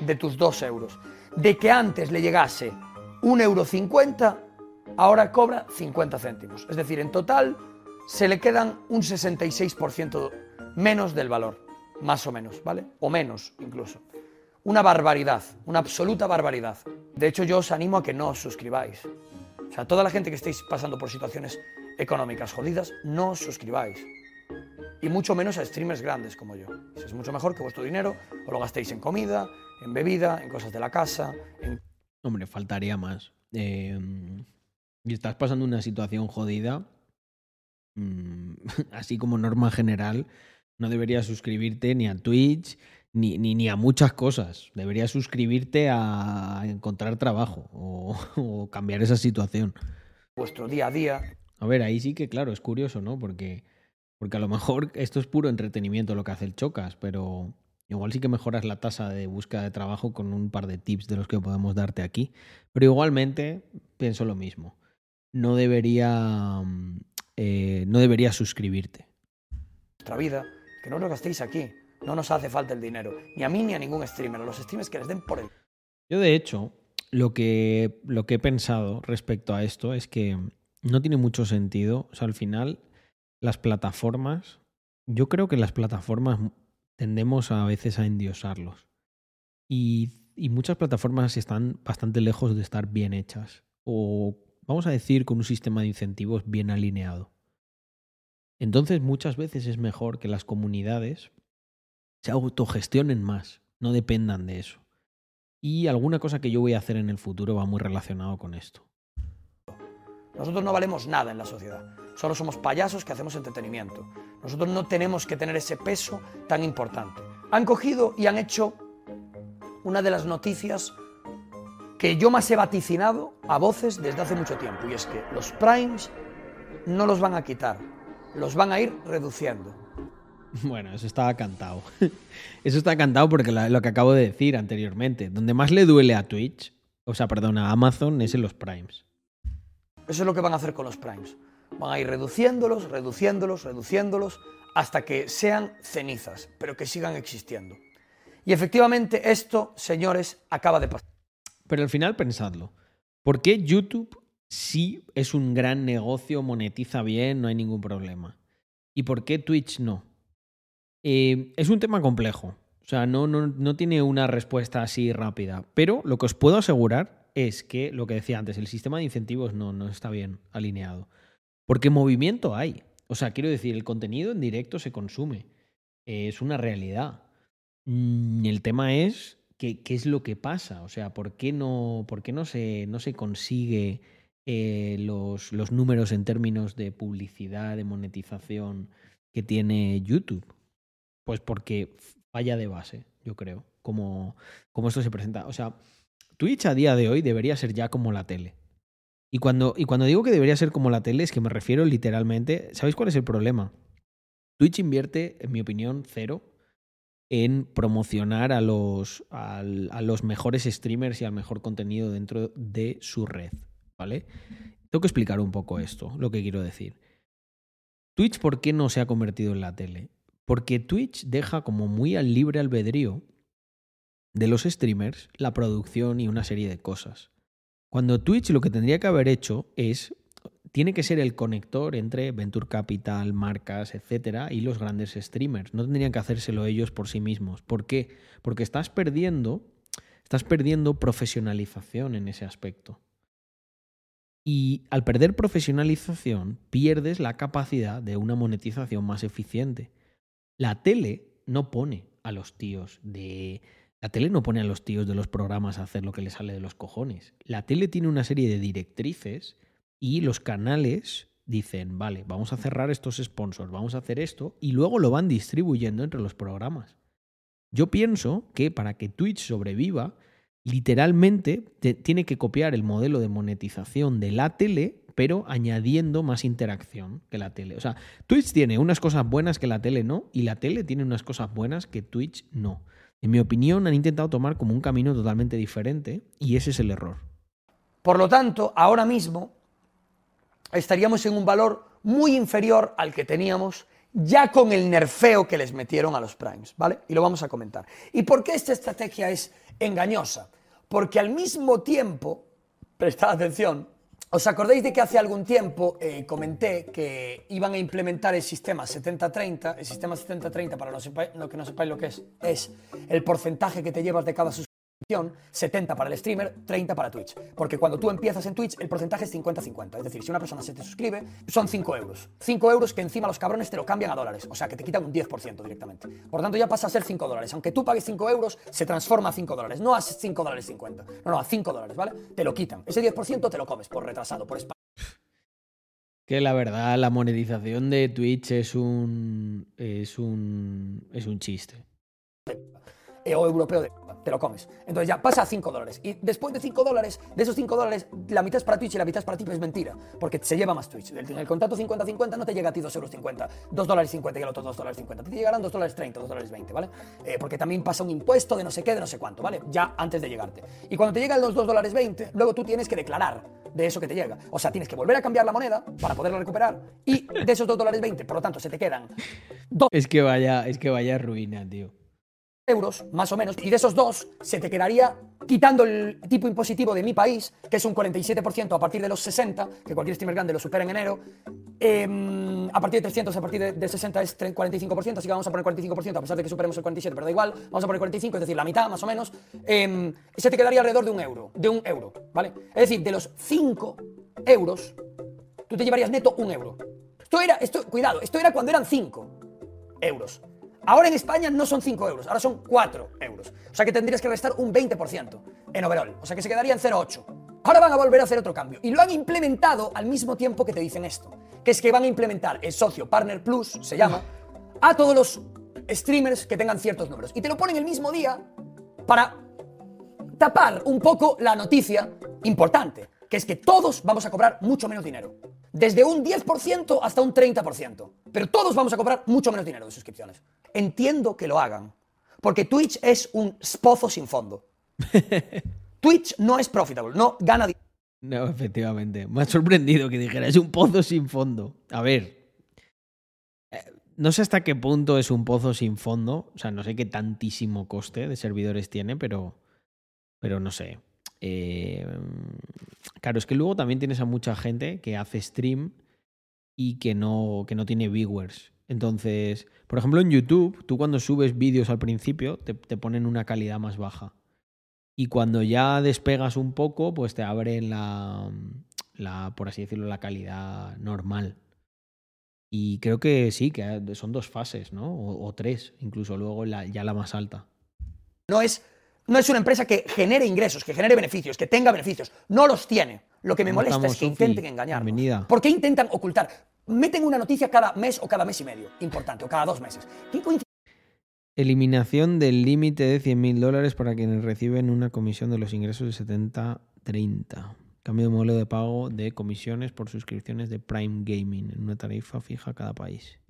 de tus 2 euros. De que antes le llegase un euro 50, ahora cobra 50 céntimos. Es decir, en total se le quedan un 66% menos del valor, más o menos, ¿vale? O menos incluso. Una barbaridad, una absoluta barbaridad. De hecho, yo os animo a que no os suscribáis. O sea, toda la gente que estéis pasando por situaciones económicas jodidas, no os suscribáis. Y mucho menos a streamers grandes como yo. Es mucho mejor que vuestro dinero os lo gastéis en comida, en bebida, en cosas de la casa. Hombre, faltaría más. Eh, y estás pasando una situación jodida, mmm, así como norma general, no deberías suscribirte ni a Twitch ni, ni, ni a muchas cosas. Deberías suscribirte a encontrar trabajo o, o, cambiar esa situación. Vuestro día a día. A ver, ahí sí que, claro, es curioso, ¿no? Porque, porque a lo mejor esto es puro entretenimiento lo que hace el Chocas, pero igual sí que mejoras la tasa de búsqueda de trabajo con un par de tips de los que podemos darte aquí. Pero igualmente pienso lo mismo. No debería, eh, no debería suscribirte. Nuestra vida que no lo gastéis aquí. No nos hace falta el dinero, ni a mí ni a ningún streamer, a los streamers que les den por el. Yo, de hecho, lo que, lo que he pensado respecto a esto es que no tiene mucho sentido. O sea, al final, las plataformas. Yo creo que las plataformas tendemos a veces a endiosarlos. Y, y muchas plataformas están bastante lejos de estar bien hechas. O, vamos a decir, con un sistema de incentivos bien alineado. Entonces muchas veces es mejor que las comunidades se autogestionen más, no dependan de eso. Y alguna cosa que yo voy a hacer en el futuro va muy relacionado con esto. Nosotros no valemos nada en la sociedad, solo somos payasos que hacemos entretenimiento. Nosotros no tenemos que tener ese peso tan importante. Han cogido y han hecho una de las noticias que yo más he vaticinado a voces desde hace mucho tiempo, y es que los primes no los van a quitar, los van a ir reduciendo. Bueno, eso estaba cantado. Eso está cantado porque lo que acabo de decir anteriormente. Donde más le duele a Twitch, o sea, perdón, a Amazon, es en los primes. Eso es lo que van a hacer con los primes. Van a ir reduciéndolos, reduciéndolos, reduciéndolos, hasta que sean cenizas, pero que sigan existiendo. Y efectivamente esto, señores, acaba de pasar. Pero al final pensadlo. ¿Por qué YouTube sí es un gran negocio, monetiza bien, no hay ningún problema? ¿Y por qué Twitch no? Eh, es un tema complejo. O sea, no, no, no, tiene una respuesta así rápida. Pero lo que os puedo asegurar es que, lo que decía antes, el sistema de incentivos no, no está bien alineado. Porque movimiento hay. O sea, quiero decir, el contenido en directo se consume. Es una realidad. Mm, el tema es qué, qué es lo que pasa. O sea, ¿por qué no, por qué no, se, no se consigue eh, los, los números en términos de publicidad, de monetización que tiene YouTube? Pues porque falla de base, yo creo, como, como esto se presenta. O sea, Twitch a día de hoy debería ser ya como la tele. Y cuando, y cuando digo que debería ser como la tele es que me refiero literalmente, ¿sabéis cuál es el problema? Twitch invierte, en mi opinión, cero en promocionar a los, a los mejores streamers y al mejor contenido dentro de su red, ¿vale? Tengo que explicar un poco esto, lo que quiero decir. Twitch, ¿por qué no se ha convertido en la tele? Porque Twitch deja como muy al libre albedrío de los streamers la producción y una serie de cosas. Cuando Twitch lo que tendría que haber hecho es tiene que ser el conector entre Venture Capital, marcas, etcétera, y los grandes streamers. No tendrían que hacérselo ellos por sí mismos. ¿Por qué? Porque estás perdiendo, estás perdiendo profesionalización en ese aspecto. Y al perder profesionalización, pierdes la capacidad de una monetización más eficiente. La tele no pone a los tíos de. La tele no pone a los tíos de los programas a hacer lo que les sale de los cojones. La tele tiene una serie de directrices y los canales dicen, vale, vamos a cerrar estos sponsors, vamos a hacer esto, y luego lo van distribuyendo entre los programas. Yo pienso que para que Twitch sobreviva, literalmente tiene que copiar el modelo de monetización de la tele, pero añadiendo más interacción que la tele. O sea, Twitch tiene unas cosas buenas que la tele no, y la tele tiene unas cosas buenas que Twitch no. En mi opinión, han intentado tomar como un camino totalmente diferente, y ese es el error. Por lo tanto, ahora mismo estaríamos en un valor muy inferior al que teníamos ya con el nerfeo que les metieron a los primes, ¿vale? Y lo vamos a comentar. ¿Y por qué esta estrategia es engañosa? Porque al mismo tiempo, prestad atención, ¿os acordáis de que hace algún tiempo eh, comenté que iban a implementar el sistema 70-30? El sistema 70-30, para los que no sepáis lo que es, es el porcentaje que te llevas de cada suscripción 70 para el streamer, 30 para Twitch. Porque cuando tú empiezas en Twitch, el porcentaje es 50-50. Es decir, si una persona se te suscribe, son 5 euros. 5 euros que encima los cabrones te lo cambian a dólares. O sea, que te quitan un 10% directamente. Por tanto, ya pasa a ser 5 dólares. Aunque tú pagues 5 euros, se transforma a 5 dólares. No a 5 dólares 50. No, no, a 5 dólares, ¿vale? Te lo quitan. Ese 10% te lo comes por retrasado, por espacio. Que la verdad, la monetización de Twitch es un. es un. es un chiste. Eh, o europeo de te lo comes. Entonces ya pasa a 5 dólares. Y después de 5 dólares, de esos 5 dólares, la mitad es para Twitch y la mitad es para ti, es mentira. Porque se lleva más Twitch. El, el contrato 50-50 no te llega a ti 2 euros 50, 2 dólares 50 y el otro 2 dólares 50. Te llegarán 2 dólares 30, 2 dólares 20, ¿vale? Eh, porque también pasa un impuesto de no sé qué, de no sé cuánto, ¿vale? Ya antes de llegarte. Y cuando te llega los 2 dólares 20, luego tú tienes que declarar de eso que te llega. O sea, tienes que volver a cambiar la moneda para poderla recuperar y de esos 2 dólares 20, por lo tanto, se te quedan 2 Es que vaya, es que vaya ruina, tío euros, más o menos, y de esos dos se te quedaría quitando el tipo impositivo de mi país, que es un 47% a partir de los 60, que cualquier streamer grande lo supera en enero, em, a partir de 300, a partir de, 60 es 45%, así que vamos a poner 45%, a pesar de que superemos el 47, pero da igual, vamos a poner 45, es decir, la mitad más o menos, eh, se te quedaría alrededor de un euro, de un euro, ¿vale? Es decir, de los 5 euros, tú te llevarías neto un euro. Esto era, esto, cuidado, esto era cuando eran 5 euros. Ahora en España no son 5 euros, ahora son 4 euros. O sea que tendrías que restar un 20% en overall. O sea que se quedaría en 0,8. Ahora van a volver a hacer otro cambio. Y lo han implementado al mismo tiempo que te dicen esto. Que es que van a implementar el socio Partner Plus, se llama, a todos los streamers que tengan ciertos números. Y te lo ponen el mismo día para tapar un poco la noticia importante, que es que todos vamos a cobrar mucho menos dinero desde un 10% hasta un 30%. Pero todos vamos a cobrar mucho menos dinero de suscripciones. Entiendo que lo hagan, porque Twitch es un pozo sin fondo. Twitch no es profitable, no gana dinero. No, efectivamente. Me ha sorprendido que dijera, es un pozo sin fondo. A ver, eh, no sé hasta qué punto es un pozo sin fondo. O sea, no sé qué tantísimo coste de servidores tiene, pero, pero no sé. Eh, claro, es que luego también tienes a mucha gente que hace stream y que no, que no tiene viewers. Entonces, por ejemplo, en YouTube, tú cuando subes vídeos al principio te, ponen una calidad más baja. Y cuando ya despegas un poco, pues te abren la, la, por así decirlo, la calidad normal. Y creo que sí, que son dos fases, ¿no? O, tres, incluso luego ya la más alta. No es no es una empresa que genere ingresos, que genere beneficios, que tenga beneficios. No los tiene. Lo que me molesta es que intenten engañar. ¿Por qué intentan ocultar? Meten una noticia cada mes o cada mes y medio, importante, o cada dos meses. Eliminación del límite de 100.000 dólares para quienes reciben una comisión de los ingresos de 70-30. Cambio de modelo de pago de comisiones por suscripciones de Prime Gaming en una tarifa fija a cada país.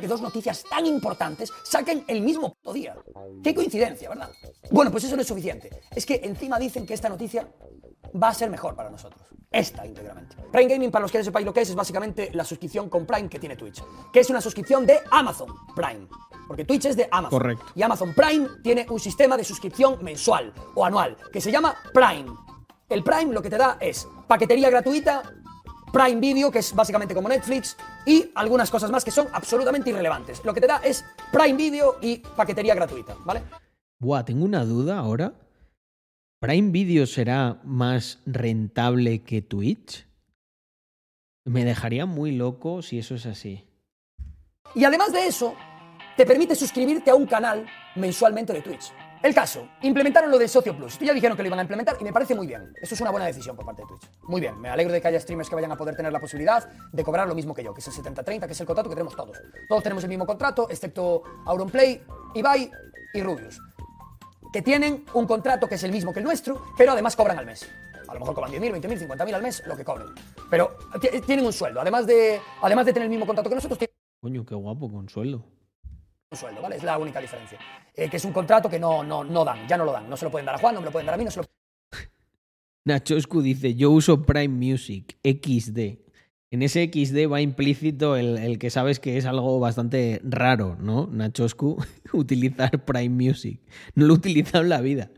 Que dos noticias tan importantes saquen el mismo día. Qué coincidencia, ¿verdad? Bueno, pues eso no es suficiente. Es que encima dicen que esta noticia va a ser mejor para nosotros. Esta íntegramente. Prime Gaming, para los que no sepáis lo que es, es básicamente la suscripción con Prime que tiene Twitch. Que es una suscripción de Amazon Prime. Porque Twitch es de Amazon. Correcto. Y Amazon Prime tiene un sistema de suscripción mensual o anual que se llama Prime. El Prime lo que te da es paquetería gratuita, Prime Video, que es básicamente como Netflix, y algunas cosas más que son absolutamente irrelevantes. Lo que te da es Prime Video y paquetería gratuita, ¿vale? Buah, tengo una duda ahora. ¿Prime Video será más rentable que Twitch? Me dejaría muy loco si eso es así. Y además de eso, te permite suscribirte a un canal mensualmente de Twitch. El caso, implementaron lo de Socio Plus. Ya dijeron que lo iban a implementar y me parece muy bien. Eso es una buena decisión por parte de Twitch. Muy bien, me alegro de que haya streamers que vayan a poder tener la posibilidad de cobrar lo mismo que yo, que es el 70-30, que es el contrato que tenemos todos. Todos tenemos el mismo contrato, excepto Auronplay, Ibai y Rubius. Que tienen un contrato que es el mismo que el nuestro, pero además cobran al mes. A lo mejor cobran 10.000, 20.000, 50.000 al mes, lo que cobren. Pero tienen un sueldo. Además de, además de tener el mismo contrato que nosotros, Coño, qué guapo con sueldo. Un sueldo, ¿vale? Es la única diferencia. Eh, que es un contrato que no, no, no dan, ya no lo dan. No se lo pueden dar a Juan, no me lo pueden dar a mí, no se lo Nachoscu dice, yo uso Prime Music, XD. En ese XD va implícito el, el que sabes que es algo bastante raro, ¿no? Nachoscu, utilizar Prime Music. No lo he utilizado en la vida.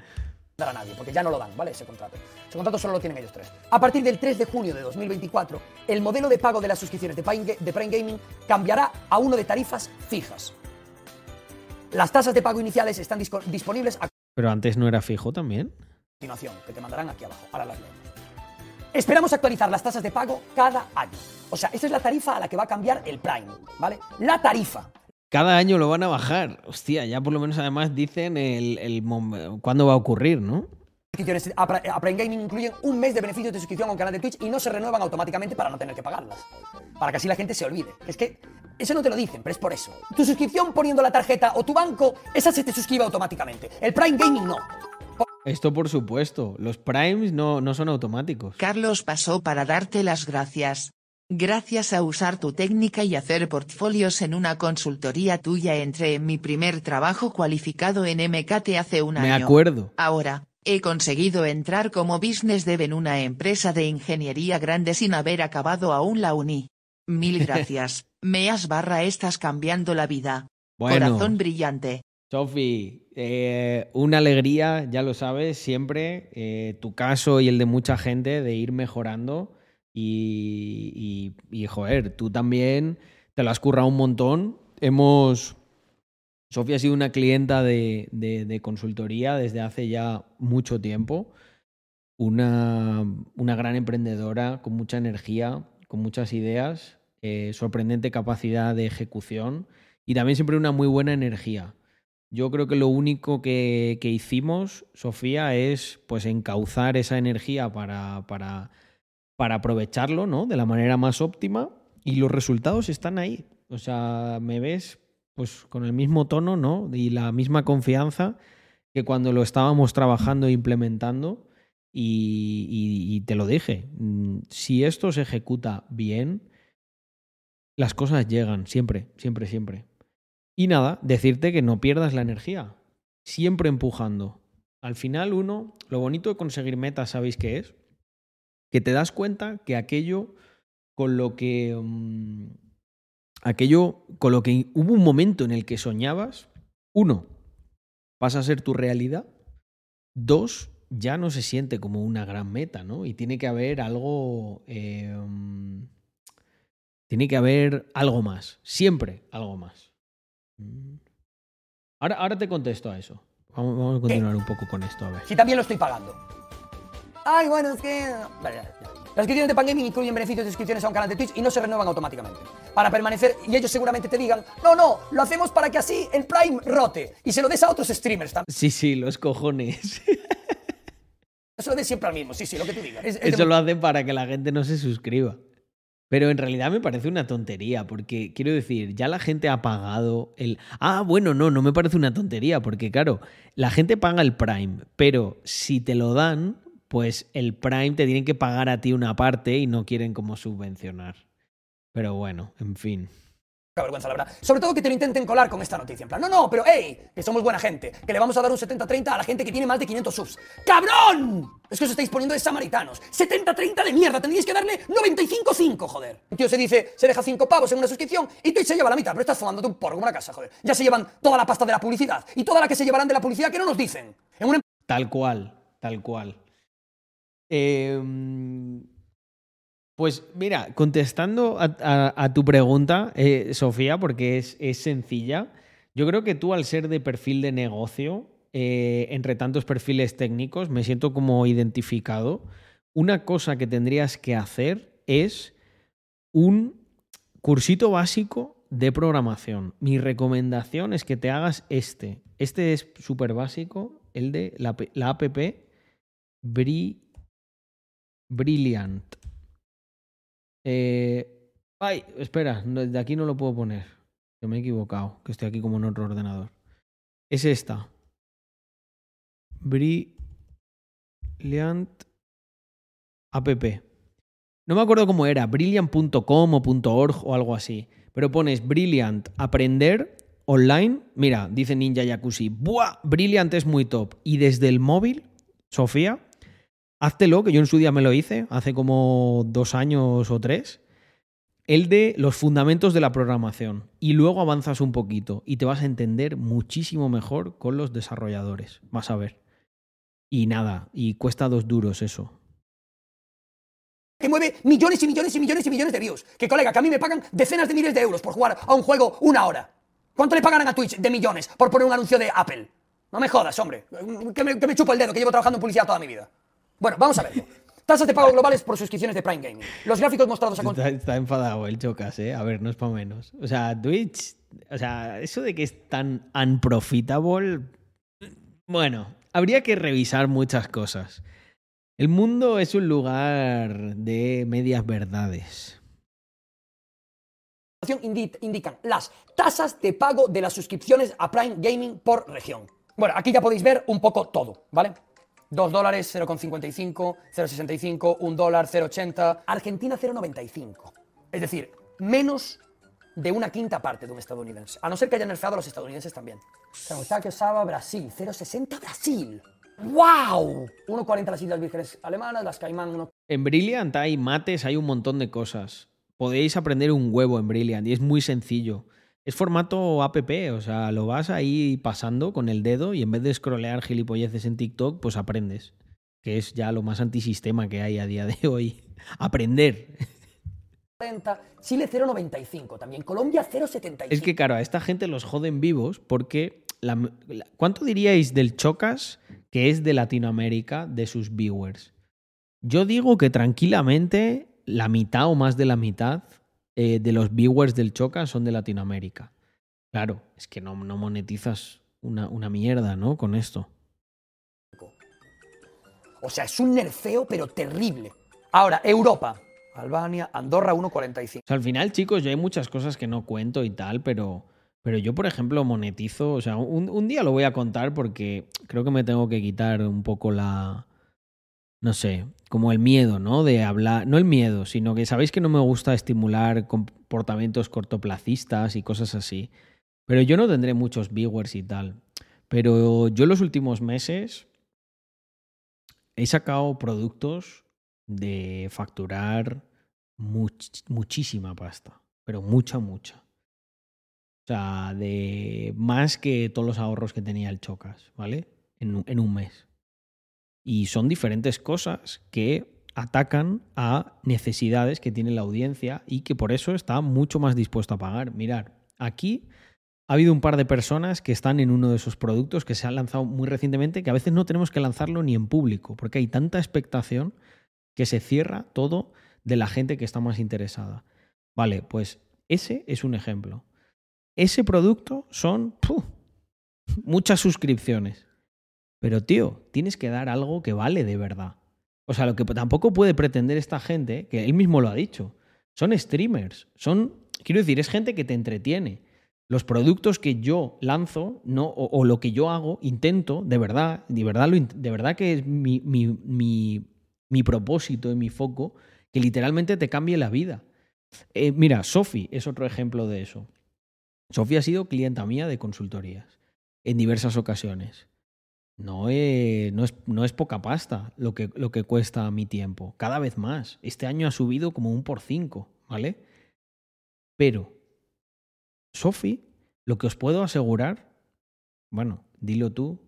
a nadie, porque ya no lo dan, ¿vale? Ese contrato. Ese contrato solo lo tienen ellos tres. A partir del 3 de junio de 2024, el modelo de pago de las suscripciones de Prime, de Prime Gaming cambiará a uno de tarifas fijas. Las tasas de pago iniciales están disponibles a Pero antes no era fijo también. continuación, que te mandarán aquí abajo. Ahora las leemos. Esperamos actualizar las tasas de pago cada año. O sea, esta es la tarifa a la que va a cambiar el Prime, ¿vale? La tarifa. Cada año lo van a bajar. Hostia, ya por lo menos además dicen el, el cuándo va a ocurrir, ¿no? suscripciones a a Prime Gaming incluyen un mes de beneficios de suscripción a un canal de Twitch y no se renuevan automáticamente para no tener que pagarlas. Para que así la gente se olvide. Es que eso no te lo dicen, pero es por eso. Tu suscripción poniendo la tarjeta o tu banco, esa se te suscribe automáticamente. El Prime Gaming no. Esto por supuesto. Los primes no, no son automáticos. Carlos pasó para darte las gracias. Gracias a usar tu técnica y hacer portfolios en una consultoría tuya entré en mi primer trabajo cualificado en MKT hace un Me año. acuerdo. Ahora, he conseguido entrar como business dev en una empresa de ingeniería grande sin haber acabado aún la uni. Mil gracias. Meas barra estás cambiando la vida. Bueno. Corazón brillante. Sofi, eh, una alegría, ya lo sabes, siempre eh, tu caso y el de mucha gente de ir mejorando y, y, y, joder, tú también te lo has currado un montón. Hemos... Sofía ha sido una clienta de, de, de consultoría desde hace ya mucho tiempo. Una, una, gran emprendedora con mucha energía, con muchas ideas, eh, sorprendente capacidad de ejecución y también siempre una muy buena energía. Yo creo que lo único que, que hicimos, Sofía, es pues encauzar esa energía para, para, para aprovecharlo ¿no? de la manera más óptima y los resultados están ahí. O sea, me ves pues con el mismo tono ¿no? y la misma confianza que cuando lo estábamos trabajando e implementando. Y, y, te lo dije, mm, si esto se ejecuta bien, las cosas llegan, siempre, siempre, siempre. Y nada, decirte que no pierdas la energía, siempre empujando. Al final uno, lo bonito de conseguir metas, ¿sabéis qué es? Que te das cuenta que aquello con lo que... Um, aquello con lo que hubo un momento en el que soñabas, uno, pasa a ser tu realidad, dos, ya no se siente como una gran meta, ¿no? Y tiene que haber algo... Eh, um, tiene que haber algo más, siempre algo más. Ahora, ahora te contesto a eso. Vamos, vamos a continuar un poco con esto, a ver. Si también lo estoy pagando. Ay, bueno, es que... Vale, ya. Las suscripciones de Pangaming incluyen beneficios de suscripciones a un canal de Twitch y no se renuevan automáticamente. Para permanecer, y ellos seguramente te digan, no, no, lo hacemos para que así el Prime rote y se lo des a otros streamers también. Sí, sí, los cojones. Se lo des siempre al mismo, sí, sí, lo que tú digas. Es, es Eso lo hacen para que la gente no se suscriba. Pero en realidad me parece una tontería, porque quiero decir, ya la gente ha pagado el... Ah, bueno, no, no me parece una tontería, porque claro, la gente paga el Prime, pero si te lo dan, pues el Prime te tienen que pagar a ti una parte y no quieren como subvencionar. Pero bueno, en fin vergüenza, la verdad. Sobre todo que te lo intenten colar con esta noticia. En plan, no, no, pero hey, que somos buena gente, que le vamos a dar un 70-30 a la gente que tiene más de 500 subs. ¡Cabrón! Es que os estáis poniendo de samaritanos. 70-30 de mierda, tendríais que darle 95-5, joder. Un tío se dice, se deja 5 pavos en una suscripción y tú se lleva la mitad, pero estás fumándote un porro como una casa, joder. Ya se llevan toda la pasta de la publicidad y toda la que se llevarán de la publicidad que no nos dicen. En Tal cual, tal cual. Eh pues mira, contestando a, tu pregunta, eh, Sofía, porque es, sencilla, yo creo que tú al ser de perfil de negocio, eh, entre tantos perfiles técnicos, me siento como identificado. Una cosa que tendrías que hacer es un cursito básico de programación. Mi recomendación es que te hagas este. Este es súper básico, el de la, app Brilliant. Eh, ay, espera, de aquí no lo puedo poner. Que me he equivocado, que estoy aquí como en otro ordenador. Es esta. Brilliant app. No me acuerdo cómo era, brilliant.com o .org o algo así. Pero pones Brilliant aprender online. Mira, dice Ninja Jacuzzi. ¡Buah! Brilliant es muy top. Y desde el móvil, Sofía, Háztelo, que yo en su día me lo hice, hace como dos años o tres, el de los fundamentos de la programación. Y luego avanzas un poquito y te vas a entender muchísimo mejor con los desarrolladores. Vas a ver. Y nada, y cuesta dos duros eso. Que mueve millones y millones y millones y millones de views. Que colega, que a mí me pagan decenas de miles de euros por jugar a un juego una hora. ¿Cuánto le pagan a Twitch de millones por poner un anuncio de Apple? No me jodas, hombre. Que me, que me chupo el dedo, que llevo trabajando en publicidad toda mi vida. Bueno, vamos a ver. Tasas de pago globales por suscripciones de Prime Gaming. Los gráficos mostrados a continuación. Está, enfadado el Chocas, ¿eh? A ver, no es para menos. O sea, Twitch. O sea, eso de que es tan unprofitable. Bueno, habría que revisar muchas cosas. El mundo es un lugar de medias verdades. Indican las tasas de pago de las suscripciones a Prime Gaming por región. Bueno, aquí ya podéis ver un poco todo, ¿vale? 2 dólares 0,55, 0,65, 1 dólar 0,80, Argentina 0,95. Es decir, menos de una quinta parte de un estadounidense. A no ser que hayan nerfeado a los estadounidenses también. que usaba Brasil, 0,60 Brasil. ¡Wow! 1,40 las Islas Vírgenes Alemanas, las Caimán. En Brilliant hay mates, hay un montón de cosas. Podéis aprender un huevo en Brilliant y es muy sencillo. Es formato app, o sea, lo vas ahí pasando con el dedo y en vez de scrollear gilipolleces en TikTok, pues aprendes. Que es ya lo más antisistema que hay a día de hoy. Aprender. Chile 0,95 también. Colombia 0,75. Es que, claro, a esta gente los joden vivos porque. ¿Cuánto diríais del Chocas que es de Latinoamérica de sus viewers? Yo digo que tranquilamente la mitad o más de la mitad eh, de los viewers del Choca son de Latinoamérica. Claro, es que no, no monetizas una, una, mierda, ¿no? Con esto. O sea, es un nerfeo, pero terrible. Ahora, Europa. Albania, Andorra 1.45. O sea, al final, chicos, yo hay muchas cosas que no cuento y tal, pero, pero yo, por ejemplo, monetizo. O sea, un, un día lo voy a contar porque creo que me tengo que quitar un poco la, no sé, como el miedo, ¿no? De hablar, no el miedo, sino que sabéis que no me gusta estimular comportamientos cortoplacistas y cosas así. Pero yo no tendré muchos viewers y tal. Pero yo en los últimos meses he sacado productos de facturar muchísima pasta, pero mucha, mucha. O sea, de más que todos los ahorros que tenía el Chocas, ¿vale? en un mes. Y son diferentes cosas que atacan a necesidades que tiene la audiencia y que por eso está mucho más dispuesto a pagar. Mirar, aquí ha habido un par de personas que están en uno de esos productos que se han lanzado muy recientemente, que a veces no tenemos que lanzarlo ni en público, porque hay tanta expectación que se cierra todo de la gente que está más interesada. Vale, pues ese es un ejemplo. Ese producto son muchas suscripciones. Pero tío, tienes que dar algo que vale de verdad. O sea, lo que tampoco puede pretender esta gente, que él mismo lo ha dicho, son streamers, son, quiero decir, es gente que te entretiene. Los productos que yo lanzo no, o, lo que yo hago, intento, de verdad, de verdad, de verdad que es mi, mi, mi, propósito y mi foco, que literalmente te cambie la vida. Eh, mira, Sofi es otro ejemplo de eso. Sofi ha sido clienta mía de consultorías en diversas ocasiones. No es, no es, poca pasta lo que, lo que cuesta mi tiempo. Cada vez más. Este año ha subido como un por cinco, ¿vale? Pero, Sofi, lo que os puedo asegurar, bueno, dilo tú,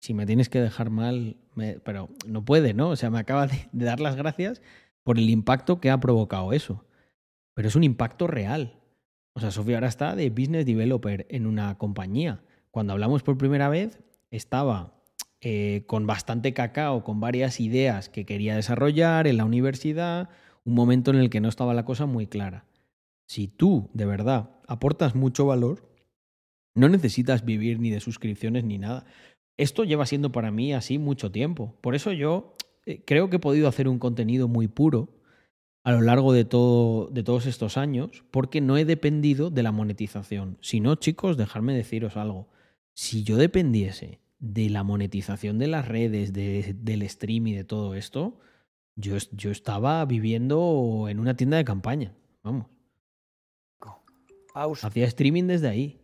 si me tienes que dejar mal, pero no puede, ¿no? O sea, me acaba de, de dar las gracias por el impacto que ha provocado eso. Pero es un impacto real. O sea, Sofía ahora está de business developer en una compañía. Cuando hablamos por primera vez, estaba eh, con bastante cacao, con varias ideas que quería desarrollar en la universidad, un momento en el que no estaba la cosa muy clara. Si tú, de verdad, aportas mucho valor, no necesitas vivir ni de suscripciones ni nada. Esto lleva siendo para mí así mucho tiempo. Por eso yo eh, creo que he podido hacer un contenido muy puro a lo largo de, todo, de todos estos años porque no he dependido de la monetización. Si no, chicos, dejadme deciros algo. Si yo dependiese de la monetización de las redes, del stream y de todo esto, yo, yo estaba viviendo en una tienda de campaña. Vamos. Hacía streaming desde ahí.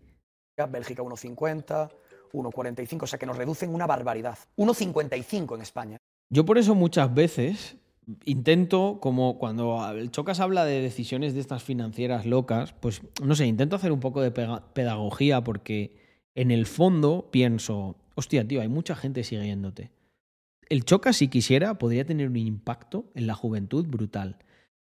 Bélgica 1.50, 1.45, o sea que nos reducen una barbaridad. 1.55 en España. Yo por eso muchas veces intento, como cuando el Chocas habla de decisiones de estas financieras locas, pues no sé, intento hacer un poco de pedagogía porque en el fondo pienso, hostia, tío, hay mucha gente siguiéndote. El Chocas, si quisiera, podría tener un impacto en la juventud brutal.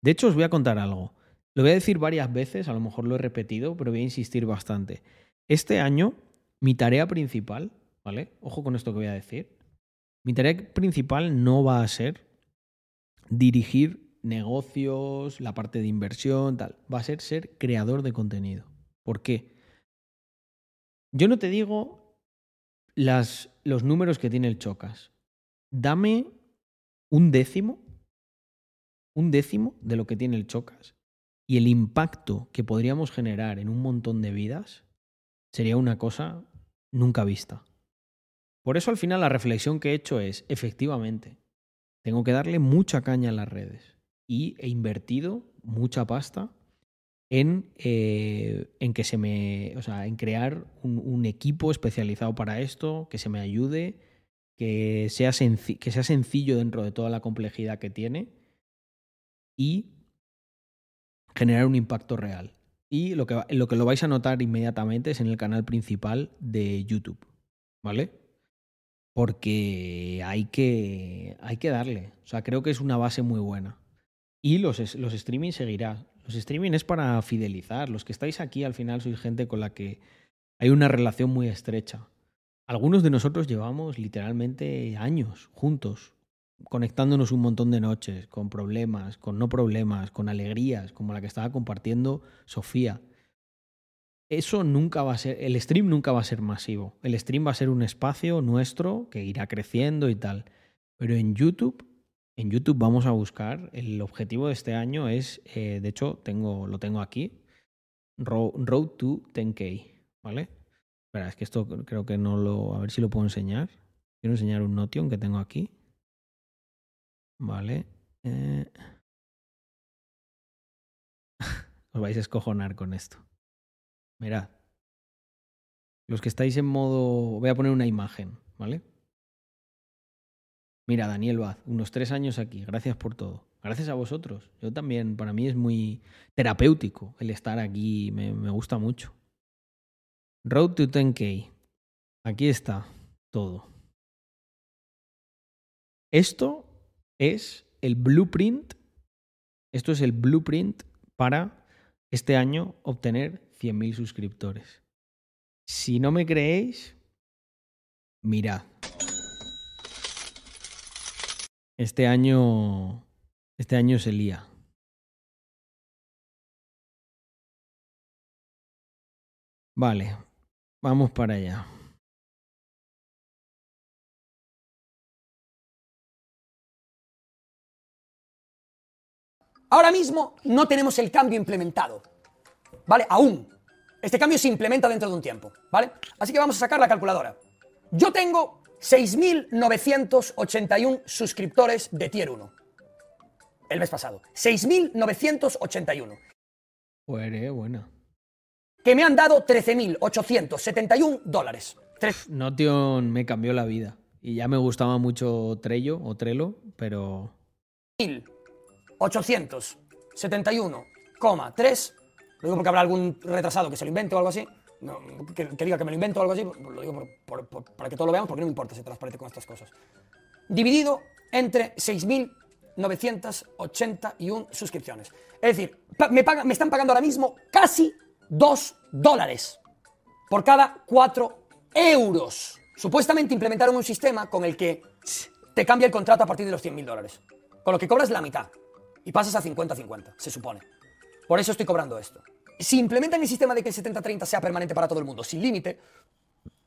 De hecho, os voy a contar algo. Lo voy a decir varias veces, a lo mejor lo he repetido, pero voy a insistir bastante. Este año, mi tarea principal, ¿vale? Ojo con esto que voy a decir. Mi tarea principal no va a ser dirigir negocios, la parte de inversión, tal. Va a ser ser creador de contenido. ¿Por qué? Yo no te digo las, los números que tiene el Chocas. Dame un décimo, un décimo de lo que tiene el Chocas. Y el impacto que podríamos generar en un montón de vidas sería una cosa nunca vista. Por eso al final la reflexión que he hecho es, efectivamente, tengo que darle mucha caña a las redes. Y he invertido mucha pasta en, eh, en que se me. O sea, en crear un, equipo especializado para esto, que se me ayude, que sea, que sea sencillo dentro de toda la complejidad que tiene. Y generar un impacto real. Y lo que, lo que lo vais a notar inmediatamente es en el canal principal de YouTube. ¿Vale? porque hay que, hay que darle. O sea, creo que es una base muy buena. Y los, los streaming seguirá. Los streaming es para fidelizar. Los que estáis aquí al final sois gente con la que hay una relación muy estrecha. Algunos de nosotros llevamos literalmente años juntos, conectándonos un montón de noches, con problemas, con no problemas, con alegrías, como la que estaba compartiendo Sofía eso nunca va a ser, el stream nunca va a ser masivo. El stream va a ser un espacio nuestro que irá creciendo y tal. Pero en YouTube, en YouTube vamos a buscar, el objetivo de este año es, eh, de hecho, tengo, lo tengo aquí, Road to 10K, ¿vale? Espera, es que esto creo que no lo, a ver si lo puedo enseñar. Quiero enseñar un Notion que tengo aquí. Vale. Eh. Os vais a escojonar con esto. Mirad. Los que estáis en modo... Voy a poner una imagen, ¿vale? Mira, Daniel Vaz, unos tres años aquí. Gracias por todo. Gracias a vosotros. Yo también, para mí es muy terapéutico el estar aquí. Me, me gusta mucho. Road to 10K. Aquí está todo. Esto es el blueprint. Esto es el blueprint para este año obtener 100.000 suscriptores. Si no me creéis, mirad. Este año. Este año se lía. Vale, vamos para allá. Ahora mismo no tenemos el cambio implementado. ¿Vale? Aún. Este cambio se implementa dentro de un tiempo. ¿Vale? Así que vamos a sacar la calculadora. Yo tengo 6.981 suscriptores de Tier 1. El mes pasado. 6.981. Pues buena. Que me han dado 13.871 dólares. Notion me cambió la vida. Y ya me gustaba mucho Trello o Trello, pero... 1.871,3. Lo digo porque habrá algún retrasado que se lo invente o algo así. Que, diga que me lo invento o algo así. Lo digo para que todo lo veamos porque no me importa ser transparente con estas cosas. Dividido entre 6.981 suscripciones. Es decir, me, me están pagando ahora mismo casi 2 dólares por cada 4 euros. Supuestamente implementaron un sistema con el que te cambia el contrato a partir de los 100.000 dólares. Con lo que cobras la mitad. Y pasas a 50-50, se supone. Por eso estoy cobrando esto. Si implementan el sistema de que el 70-30 sea permanente para todo el mundo, sin límite,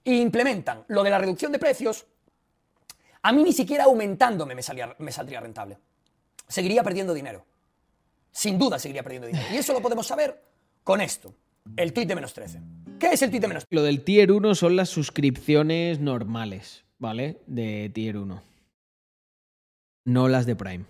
e implementan lo de la reducción de precios, a mí ni siquiera aumentándome me, saldría rentable. Seguiría perdiendo dinero. Sin duda seguiría perdiendo dinero. Y eso lo podemos saber con esto, el tweet de menos 13. ¿Qué es el tweet de menos? Lo del tier 1 son las suscripciones normales, ¿vale? De tier 1. No las de Prime.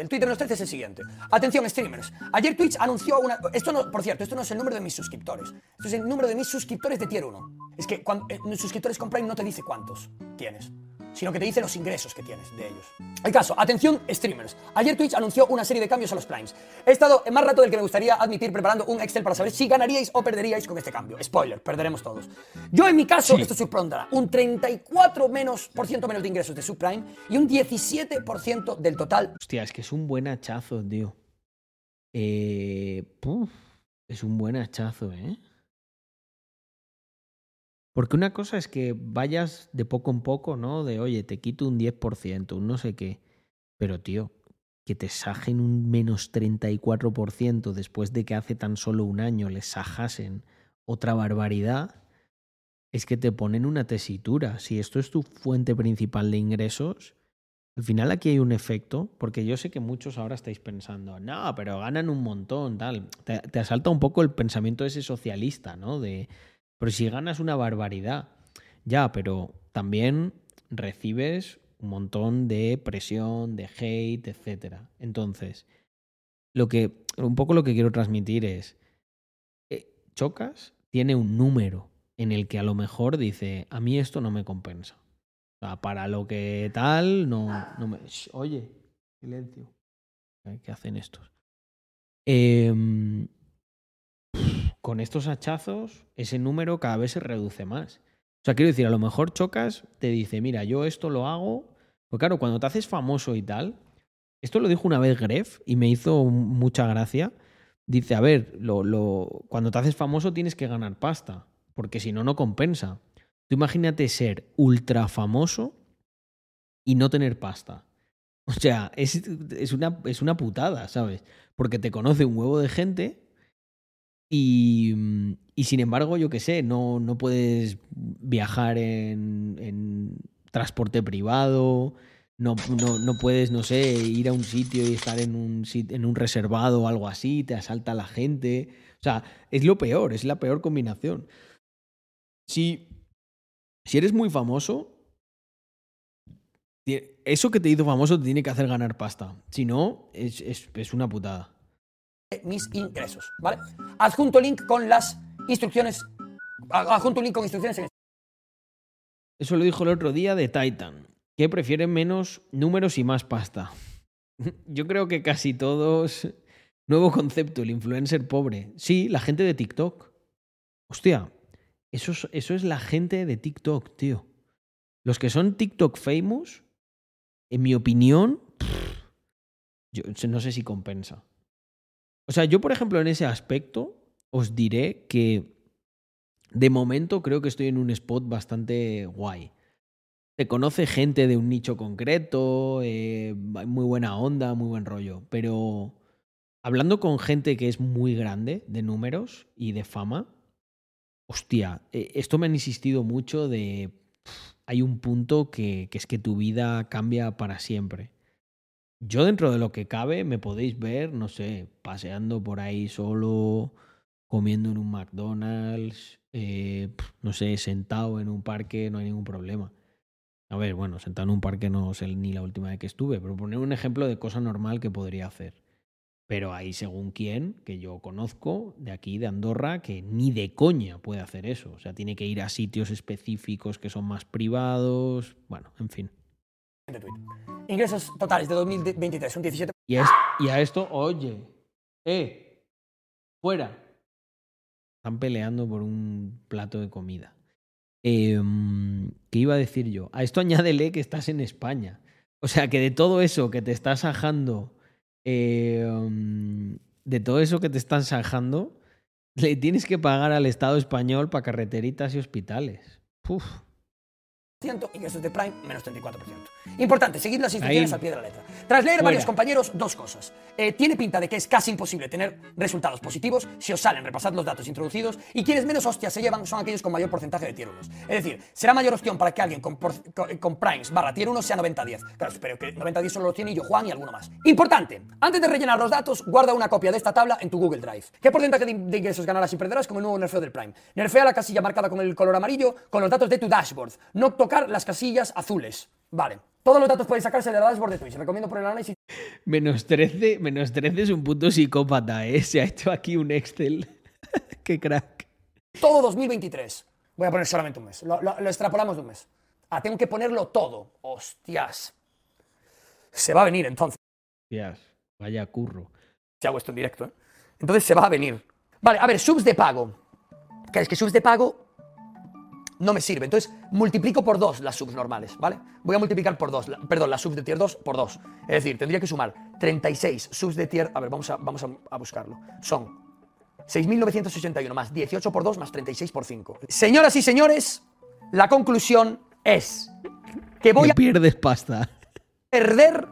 El tweet de menos 13 es el siguiente. Atención, streamers. Ayer Twitch anunció una. Esto no, por cierto, esto no es el número de mis suscriptores. Esto es el número de mis suscriptores de tier 1. Es que cuando, eh, suscriptores con Prime no te dice cuántos tienes sino que te dice los ingresos que tienes de ellos. El caso, atención streamers. Ayer Twitch anunció una serie de cambios a los primes. He estado más rato del que me gustaría admitir preparando un Excel para saber si ganaríais o perderíais con este cambio. Spoiler, perderemos todos. Yo en mi caso, esto supondrá un 34 menos, por ciento menos de ingresos de subprime y un 17% del total. Hostia, es que es un buen hachazo, tío. Eh, es un buen hachazo, ¿eh? Porque una cosa es que vayas de poco en poco, ¿no? De, oye, te quito un 10%, un no sé qué. Pero, tío, que te sajen un menos 34% después de que hace tan solo un año les sajasen otra barbaridad, es que te ponen una tesitura. Si esto es tu fuente principal de ingresos, al final aquí hay un efecto, porque yo sé que muchos ahora estáis pensando, no, pero ganan un montón, tal. Te, te asalta un poco el pensamiento ese socialista, ¿no? De, pero si ganas una barbaridad, ya, pero también recibes un montón de presión, de hate, etc. Entonces, lo que, un poco lo que quiero transmitir es, eh, Chocas tiene un número en el que a lo mejor dice, a mí esto no me compensa. O sea, para lo que tal, no, no me... oye, silencio. ¿Qué hacen estos? Eh, con estos hachazos, ese número cada vez se reduce más. O sea, quiero decir, a lo mejor chocas, te dice, mira, yo esto lo hago. Pues claro, cuando te haces famoso y tal, esto lo dijo una vez Gref y me hizo mucha gracia. Dice, a ver, lo, lo, cuando te haces famoso tienes que ganar pasta, porque si no, no compensa. Tú imagínate ser ultra famoso y no tener pasta. O sea, es, es, una, es una putada, ¿sabes? Porque te conoce un huevo de gente y, mm, y sin embargo, yo qué sé, no, no puedes viajar en, transporte privado, no, no, no, puedes, no sé, ir a un sitio y estar en un, en un reservado o algo así, te asalta la gente. O sea, es lo peor, es la peor combinación. Si, si eres muy famoso, eso que te hizo famoso te tiene que hacer ganar pasta. Si no, es, es una putada mis ingresos, ¿vale? Adjunto link con las instrucciones, adjunto link con instrucciones en Eso lo dijo el otro día de Titan, que prefieren menos números y más pasta. Yo creo que casi todos... Nuevo concepto, el influencer pobre. Sí, la gente de TikTok. Hostia, eso es, eso es la gente de TikTok, tío. Los que son TikTok famous, en mi opinión, yo no sé si compensa. O sea, yo, por ejemplo, en ese aspecto, os diré que de momento creo que estoy en un spot bastante guay. Se conoce gente de un nicho concreto, eh, muy buena onda, muy buen rollo. Pero hablando con gente que es muy grande de números y de fama, hostia, eh, esto me han insistido mucho de... hay un punto que, que es que tu vida cambia para siempre. Yo dentro de lo que cabe me podéis ver, no sé, paseando por ahí solo, comiendo en un McDonald's, eh, no sé, sentado en un parque, no hay ningún problema. A ver, bueno, sentado en un parque no sé ni la última vez que estuve, pero poner un ejemplo de cosa normal que podría hacer. Pero hay según quién, que yo conozco, de aquí, de Andorra, que ni de coña puede hacer eso. O sea, tiene que ir a sitios específicos que son más privados. Bueno, en fin. Ingresos totales de 2023 son 17. Y, y a esto, oye, eh, fuera. Están peleando por un plato de comida. Eh, ¿Qué iba a decir yo? A esto añádele que estás en España. O sea, que de todo eso que te estás sajando, eh, de todo eso que te están sajando, le tienes que pagar al Estado español para carreteritas y hospitales. Uf ingresos de Prime menos 34%. Importante, seguir las instrucciones al pie de la letra. Tras leer varios compañeros, dos cosas. Eh, tiene pinta de que es casi imposible tener resultados positivos si os salen, repasad los datos introducidos y quienes menos hostias se llevan son aquellos con mayor porcentaje de tier 1. Es decir, será mayor opción para que alguien con, con, Primes barra tier 1 sea 90-10. Claro, espero que 90-10 solo lo tiene yo, Juan y alguno más. Importante, antes de rellenar los datos, guarda una copia de esta tabla en tu Google Drive. ¿Qué porcentaje de, de ingresos ganarás y perderás con el nuevo nerfeo del Prime? Nerfea la casilla marcada con el color amarillo con los datos de tu dashboard. No las casillas azules. Vale. Todos los datos pueden sacarse de la dashboard de Twitch. Recomiendo por el análisis. Menos 13, menos 13 es un puto psicópata, ¿eh? Se ha hecho aquí un Excel. Qué crack. Todo 2023. Voy a poner solamente un mes. Lo, extrapolamos de un mes. Ah, tengo que ponerlo todo. Hostias. Se va a venir entonces. Hostias, vaya curro. Se hago esto en directo, ¿eh? Entonces se va a venir. Vale, a ver, subs de pago. Que es que subs de pago no me sirve. Entonces multiplico por 2 las subs normales, ¿vale? Voy a multiplicar por 2, perdón, las subs de tier 2 por 2. Es decir, tendría que sumar 36 subs de tier... A ver, vamos a, vamos a, buscarlo. Son 6.981 más 18 por 2 más 36 por 5. Señoras y señores, la conclusión es que voy a... pierdes pasta. Perder...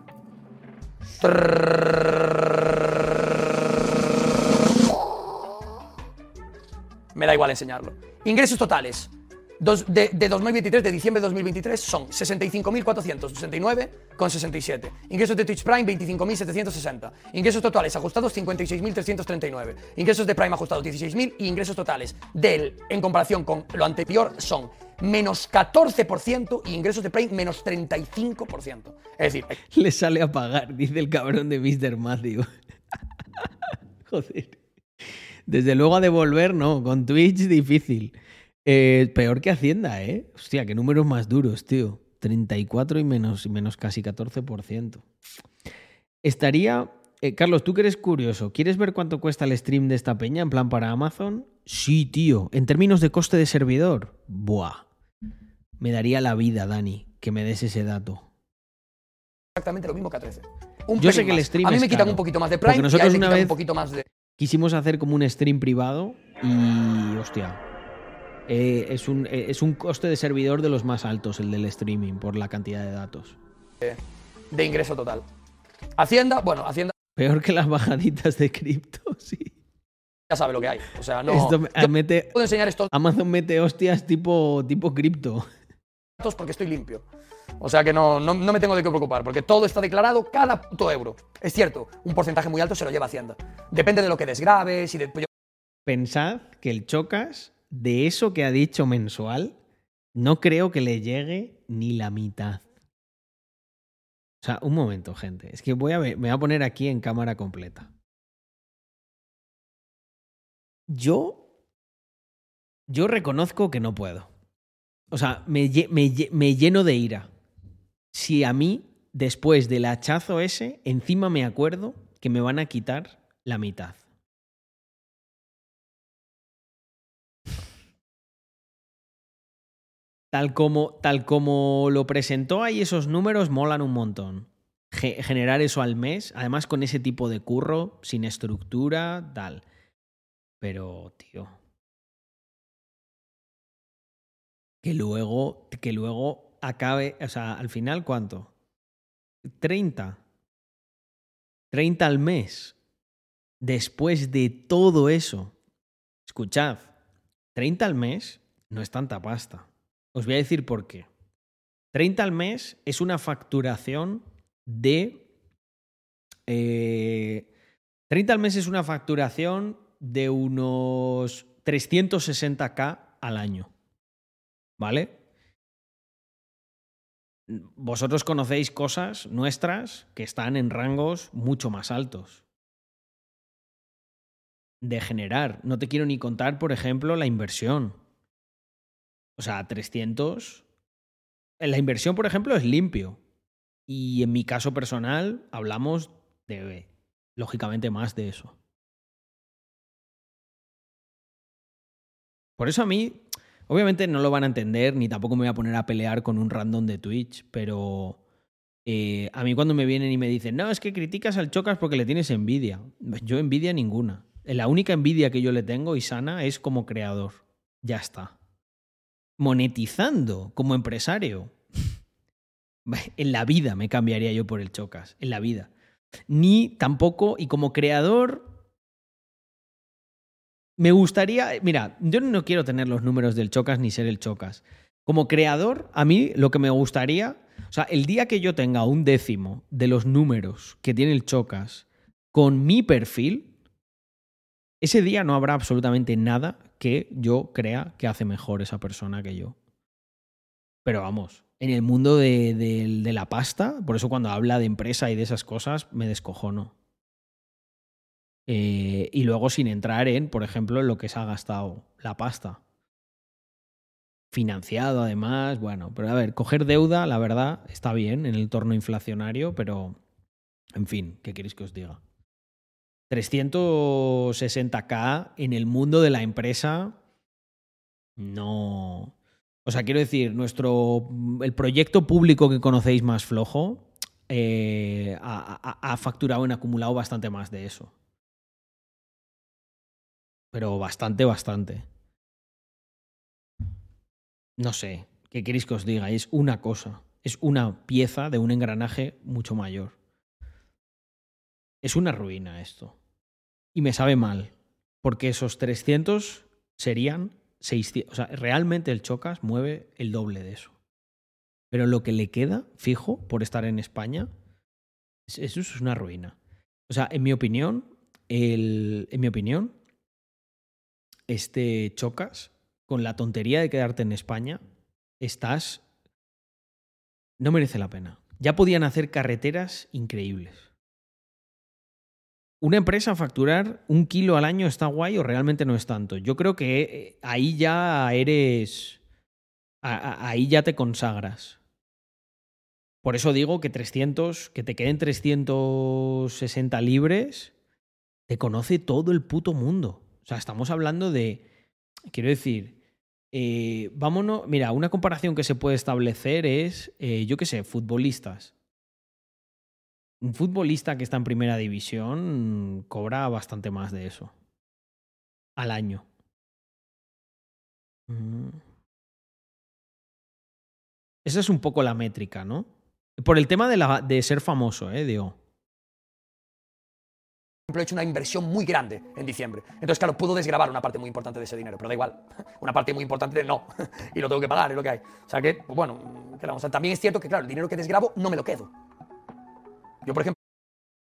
Me da igual enseñarlo. Ingresos totales, de, de, 2023, de diciembre de 2023, son 65.469,67. Ingresos de Twitch Prime, 25.760. Ingresos totales ajustados, 56.339. Ingresos de Prime ajustados, 16.000. Y ingresos totales del, en comparación con lo anterior, son menos 14% y ingresos de Prime menos 35%. Es decir... Le sale a pagar, dice el cabrón de Mr. Matthew. Joder. Desde luego a devolver, no. Con Twitch difícil. Eh, peor que Hacienda, ¿eh? Hostia, qué números más duros, tío. 34 y menos, y menos casi 14%. Estaría... Eh, Carlos, tú que eres curioso, ¿quieres ver cuánto cuesta el stream de esta peña en plan para Amazon? Sí, tío. En términos de coste de servidor, buah. Me daría la vida, Dani, que me des ese dato. Exactamente lo mismo que a 13. Yo sé que el stream A mí me quitan un poquito más de Prime nosotros una vez un poquito más de... quisimos hacer como un stream privado y hostia, eh, es, un, eh, es un coste de servidor de los más altos, el del streaming, por la cantidad de datos. De, ingreso total. Hacienda, bueno, Hacienda. Peor que las bajaditas de cripto, sí. Ya sabe lo que hay. O sea, no. puedo enseñar esto. Amazon mete hostias tipo, tipo cripto. Porque estoy limpio. O sea que no, no, me tengo de qué preocupar, porque todo está declarado cada puto euro. Es cierto, un porcentaje muy alto se lo lleva Hacienda. Depende de lo que desgraves y de. Pensad que el Chocas de eso que ha dicho mensual, no creo que le llegue ni la mitad. O sea, un momento, gente. Es que voy a ver, me voy a poner aquí en cámara completa. Yo. Yo reconozco que no puedo. O sea, me, me, me lleno de ira. Si a mí, después del hachazo ese, encima me acuerdo que me van a quitar la mitad. Tal como, tal como lo presentó ahí, esos números molan un montón. generar eso al mes, además con ese tipo de curro, sin estructura, tal. Pero, tío. Que luego, que luego acabe, o sea, al final, ¿cuánto? 30. 30 al mes. Después de todo eso. Escuchad, 30 al mes no es tanta pasta. Os voy a decir por qué. 30 al mes es una facturación de Eh, 30 al mes es una facturación de unos 360k al año. ¿Vale? Vosotros conocéis cosas nuestras que están en rangos mucho más altos. De generar. No te quiero ni contar, por ejemplo, la inversión. O sea, 300. La inversión, por ejemplo, es limpio. Y en mi caso personal, hablamos de, lógicamente, más de eso. Por eso a mí, obviamente no lo van a entender, ni tampoco me voy a poner a pelear con un random de Twitch, pero eh, a mí cuando me vienen y me dicen, no, es que criticas al Chocas porque le tienes envidia. Yo envidia ninguna. La única envidia que yo le tengo y sana es como creador. Ya está. Monetizando como empresario. en la vida me cambiaría yo por el Chocas. En la vida. Ni tampoco, y como creador, me gustaría, mira, yo no quiero tener los números del Chocas ni ser el Chocas. Como creador, a mí lo que me gustaría, o sea, el día que yo tenga un décimo de los números que tiene el Chocas con mi perfil, ese día no habrá absolutamente nada que yo crea que hace mejor esa persona que yo. Pero vamos, en el mundo de, de la pasta, por eso cuando habla de empresa y de esas cosas, me descojono. Eh, y luego sin entrar en, por ejemplo, lo que se ha gastado la pasta. Financiado además, bueno, pero a ver, coger deuda, la verdad, está bien en el entorno inflacionario, pero, en fin, ¿qué queréis que os diga? 360k en el mundo de la empresa, no... O sea, quiero decir, nuestro, el proyecto público que conocéis más flojo eh, ha facturado en acumulado bastante más de eso pero bastante, bastante. No sé, ¿qué queréis que os diga? Es una cosa, es una pieza de un engranaje mucho mayor. Es una ruina esto. Y me sabe mal, porque esos 300 serían 600. O sea, realmente el Chocas mueve el doble de eso. Pero lo que le queda, fijo, por estar en España, eso es una ruina. O sea, en mi opinión, el, en mi opinión, este chocas con la tontería de quedarte en España, estás... No merece la pena. Ya podían hacer carreteras increíbles. ¿Una empresa facturar un kilo al año está guay o realmente no es tanto? Yo creo que eh, ahí ya eres... Ahí ya te consagras. Por eso digo que 300, que te queden 360 libres, te conoce todo el puto mundo. O sea, estamos hablando de, quiero decir, eh, vámonos, mira, una comparación que se puede establecer es, eh, yo qué sé, futbolistas. Un futbolista que está en primera división cobra bastante más de eso. Al año. Mm. Esa es un poco la métrica, ¿no? Por el tema de, la, de ser famoso, ¿eh? Digo he hecho una inversión muy grande en diciembre. Entonces, claro, puedo desgrabar una parte muy importante de ese dinero, pero da igual. Una parte muy importante no. y lo tengo que pagar, es lo que hay. O sea que, pues bueno, también es cierto que, claro, el dinero que desgrabo no me lo quedo. Yo, por ejemplo...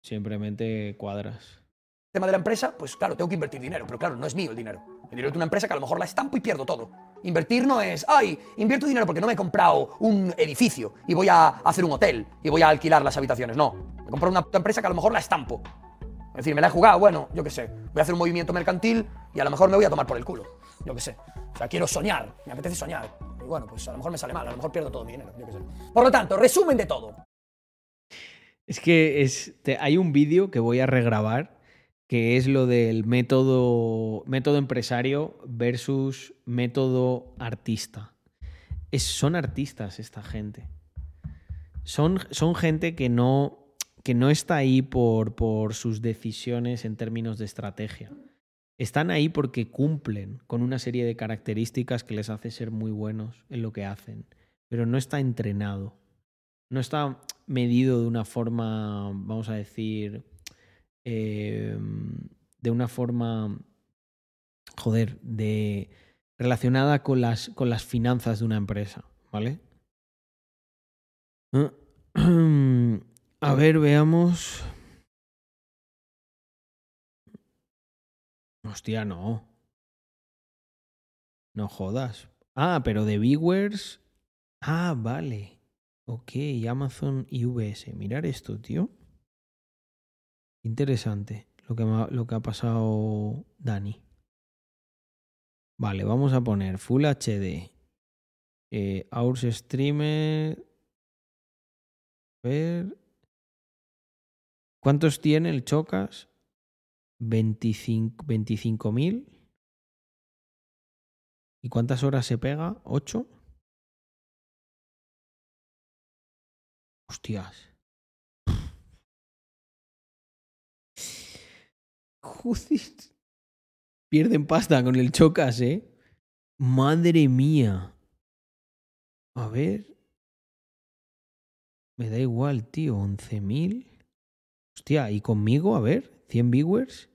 Simplemente cuadras. El tema de la empresa, pues claro, tengo que invertir dinero, pero claro, no es mío el dinero. El dinero es de una empresa que a lo mejor la estampo y pierdo todo. Invertir no es, ay, invierto dinero porque no me he comprado un edificio y voy a hacer un hotel y voy a alquilar las habitaciones. No, me compro una empresa que a lo mejor la estampo es decir, me la he jugado, bueno, yo qué sé, voy a hacer un movimiento mercantil y a lo mejor me voy a tomar por el culo. Yo qué sé. O sea, quiero soñar, me apetece soñar. Y bueno, pues a lo mejor me sale mal, a lo mejor pierdo todo mi dinero, yo qué sé. Por lo tanto, resumen de todo. Es que hay un vídeo que voy a regrabar que es lo del método, método empresario versus método artista. Son artistas esta gente. Son, gente que no, que no está ahí por, por sus decisiones en términos de estrategia. Están ahí porque cumplen con una serie de características que les hace ser muy buenos en lo que hacen, pero no está entrenado no está medido de una forma, vamos a decir, em, de una forma, joder, de relacionada con las, con las finanzas de una empresa, ¿vale? A ah. ver, veamos. Hostia, no. No jodas. Ah, pero de viewers. Ah, vale. Ok, Amazon y VS. Mirar esto, tío. Interesante lo que, ha pasado Dani. Vale, vamos a poner Full HD. Eh, Streamer. ver. ¿Cuántos tiene el Chocas? 25.000. ¿Y cuántas horas se pega? ¿8? Hostias. Joder. Pierden pasta con el chocas, ¿eh? Madre mía. A ver. Me da igual, tío. 11.000. Hostia, ¿y conmigo? A ver. 100 viewers.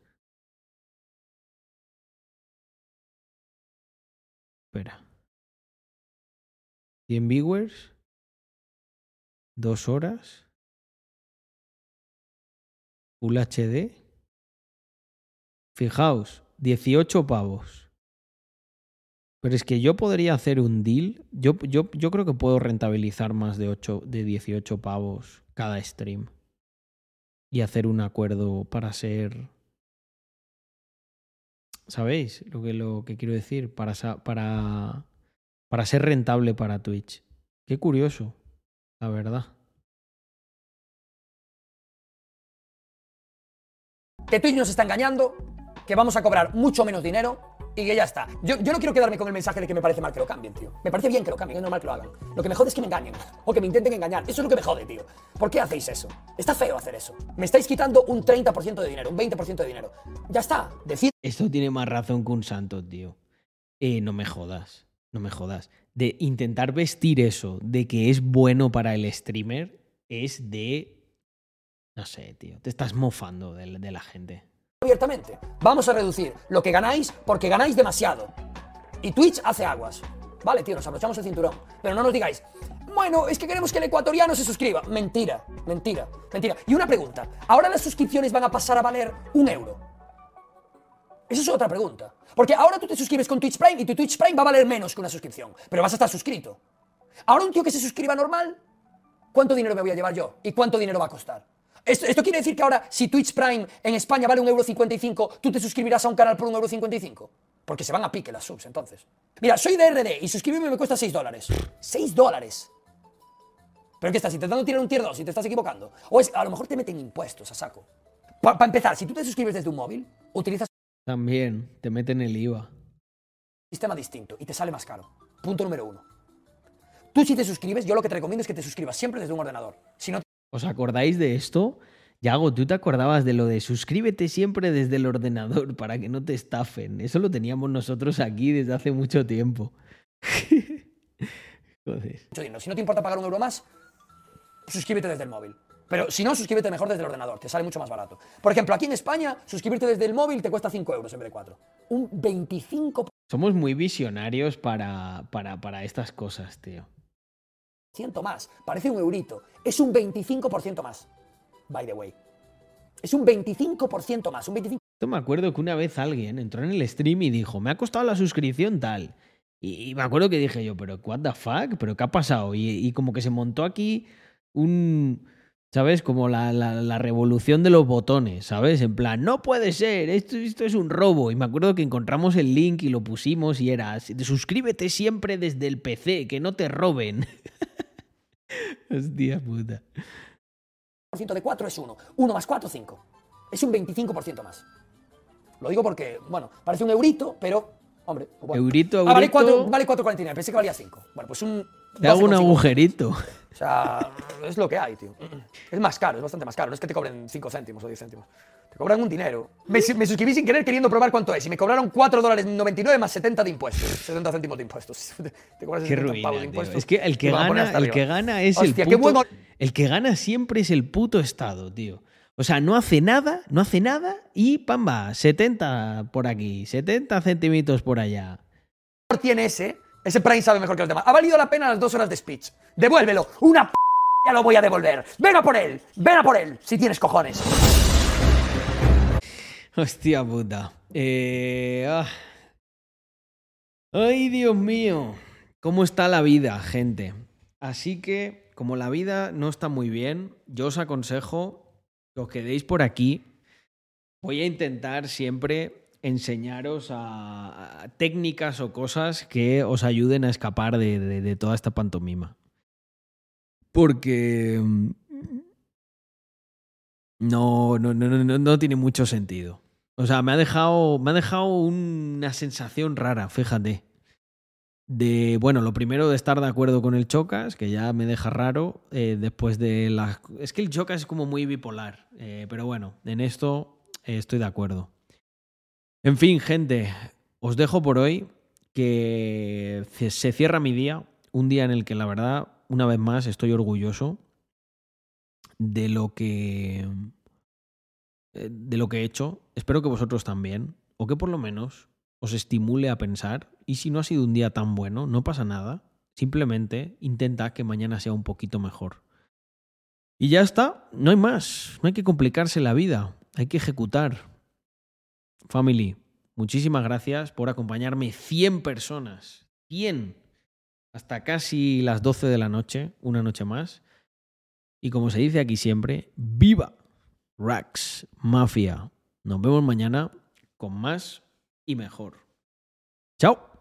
Espera. 100 viewers. Dos horas. Full HD. Fijaos, 18 pavos. Pero es que yo podría hacer un deal. Yo, yo, yo creo que puedo rentabilizar más de, 8, de 18 pavos cada stream. Y hacer un acuerdo para ser. ¿Sabéis lo que, lo que quiero decir? Para, para, para ser rentable para Twitch. Qué curioso, la verdad. Que Twitch nos está engañando, que vamos a cobrar mucho menos dinero y que ya está. Yo, yo no quiero quedarme con el mensaje de que me parece mal que lo cambien, tío. Me parece bien que lo cambien, es normal que lo hagan. Lo que me jode es que me engañen o que me intenten engañar. Eso es lo que me jode, tío. ¿Por qué hacéis eso? Está feo hacer eso. Me estáis quitando un 30% de dinero, un 20% de dinero. Ya está. Decid. Esto tiene más razón que un santo, tío. Eh, no me jodas. No me jodas. De intentar vestir eso de que es bueno para el streamer es de. No sé, tío. Te estás mofando de, la gente abiertamente. Vamos a reducir lo que ganáis porque ganáis demasiado. Y Twitch hace aguas. Vale, tío, nos abrochamos el cinturón. Pero no nos digáis, bueno, es que queremos que el ecuatoriano se suscriba. Mentira, mentira, mentira. Y una pregunta, ¿ahora las suscripciones van a pasar a valer un euro? Esa es otra pregunta. Porque ahora tú te suscribes con Twitch Prime y tu Twitch Prime va a valer menos que una suscripción. Pero vas a estar suscrito. Ahora un tío que se suscriba normal, ¿cuánto dinero me voy a llevar yo? ¿Y cuánto dinero va a costar? Esto, quiere decir que ahora, si Twitch Prime en España vale 1,55€, ¿tú te suscribirás a un canal por 1,55€? Porque se van a pique las subs, entonces. Mira, soy de RD y suscribirme me cuesta 6 dólares. ¡6 dólares! ¿Pero qué estás intentando tirar un tier 2 y te estás equivocando? O es, a lo mejor te meten impuestos a saco. Para empezar, si tú te suscribes desde un móvil, utilizas... También, te meten el IVA. Sistema distinto y te sale más caro. Punto número uno. Tú si te suscribes, yo lo que te recomiendo es que te suscribas siempre desde un ordenador. Si no ¿Os acordáis de esto? Yago, ¿tú te acordabas de lo de suscríbete siempre desde el ordenador para que no te estafen? Eso lo teníamos nosotros aquí desde hace mucho tiempo. Joder. Si no te importa pagar un euro más, suscríbete desde el móvil. Pero si no, suscríbete mejor desde el ordenador, te sale mucho más barato. Por ejemplo, aquí en España, suscribirte desde el móvil te cuesta 5 euros en vez de 4. Un 25%. Somos muy visionarios para, para, para estas cosas, tío más. Parece un eurito. Es un 25% más. By the way. Es un 25% más. Un 25... me acuerdo que una vez alguien entró en el stream y dijo, me ha costado la suscripción tal. Y, me acuerdo que dije yo, pero what the fuck, pero ¿qué ha pasado? Y, como que se montó aquí un... ¿Sabes? Como la, la, revolución de los botones, ¿sabes? En plan, no puede ser, esto, esto es un robo. Y me acuerdo que encontramos el link y lo pusimos y era, suscríbete siempre desde el PC, que no te roben. Hostia puta. de 4 es 1. 1 más 4, 5. Es un 25% más. Lo digo porque, bueno, parece un eurito, pero, hombre. Pues eurito, eurito. Ah, vale 4,49. Vale 4,49. Pensé que valía 5. Bueno, pues un. Te hago un agujerito. O sea, es lo que hay, tío. Es más caro, es bastante más caro. No es que te cobren 5 céntimos o 10 céntimos. Te cobran un dinero. Me, suscribí sin querer queriendo probar cuánto es y me cobraron 4 dólares 99 más 70 de impuestos. 70 céntimos de impuestos. Te cobras Qué ruina, de impuestos. Es que el que, gana, el que gana es el puto... El que gana siempre es el puto Estado, tío. O sea, no hace nada, no hace nada y pamba, 70 por aquí, 70 centímetros por allá. Tiene ese, ese Prime sabe mejor que los demás. Ha valido la pena las dos horas de speech. Devuélvelo. Una p ya lo voy a devolver. Ven a por él, ven a por él, si tienes cojones. Hostia puta. Eh, ah. Ay, Dios mío. ¿Cómo está la vida, gente? Así que, como la vida no está muy bien, yo os aconsejo que os quedéis por aquí. Voy a intentar siempre enseñaros a, técnicas o cosas que os ayuden a escapar de, toda esta pantomima. Porque mm, no, no, no, no, no tiene mucho sentido. O sea, me ha dejado, me ha dejado una sensación rara, fíjate. De, bueno, lo primero de estar de acuerdo con el Chocas, que ya me deja raro, eh, después de la... Es que el Chocas es como muy bipolar, eh, pero bueno, en esto eh, estoy de acuerdo. En fin, gente, os dejo por hoy que se cierra mi día, un día en el que la verdad, una vez más, estoy orgulloso de lo que eh, de lo que he hecho. Espero que vosotros también, o que por lo menos os estimule a pensar. Y si no ha sido un día tan bueno, no pasa nada. Simplemente intenta que mañana sea un poquito mejor. Y ya está, no hay más. No hay que complicarse la vida, hay que ejecutar. Family, muchísimas gracias por acompañarme 100 personas. 100. Hasta casi las 12 de la noche, una noche más. Y como se dice aquí siempre, ¡viva! Rax Mafia. Nos vemos mañana con más y mejor. Chao.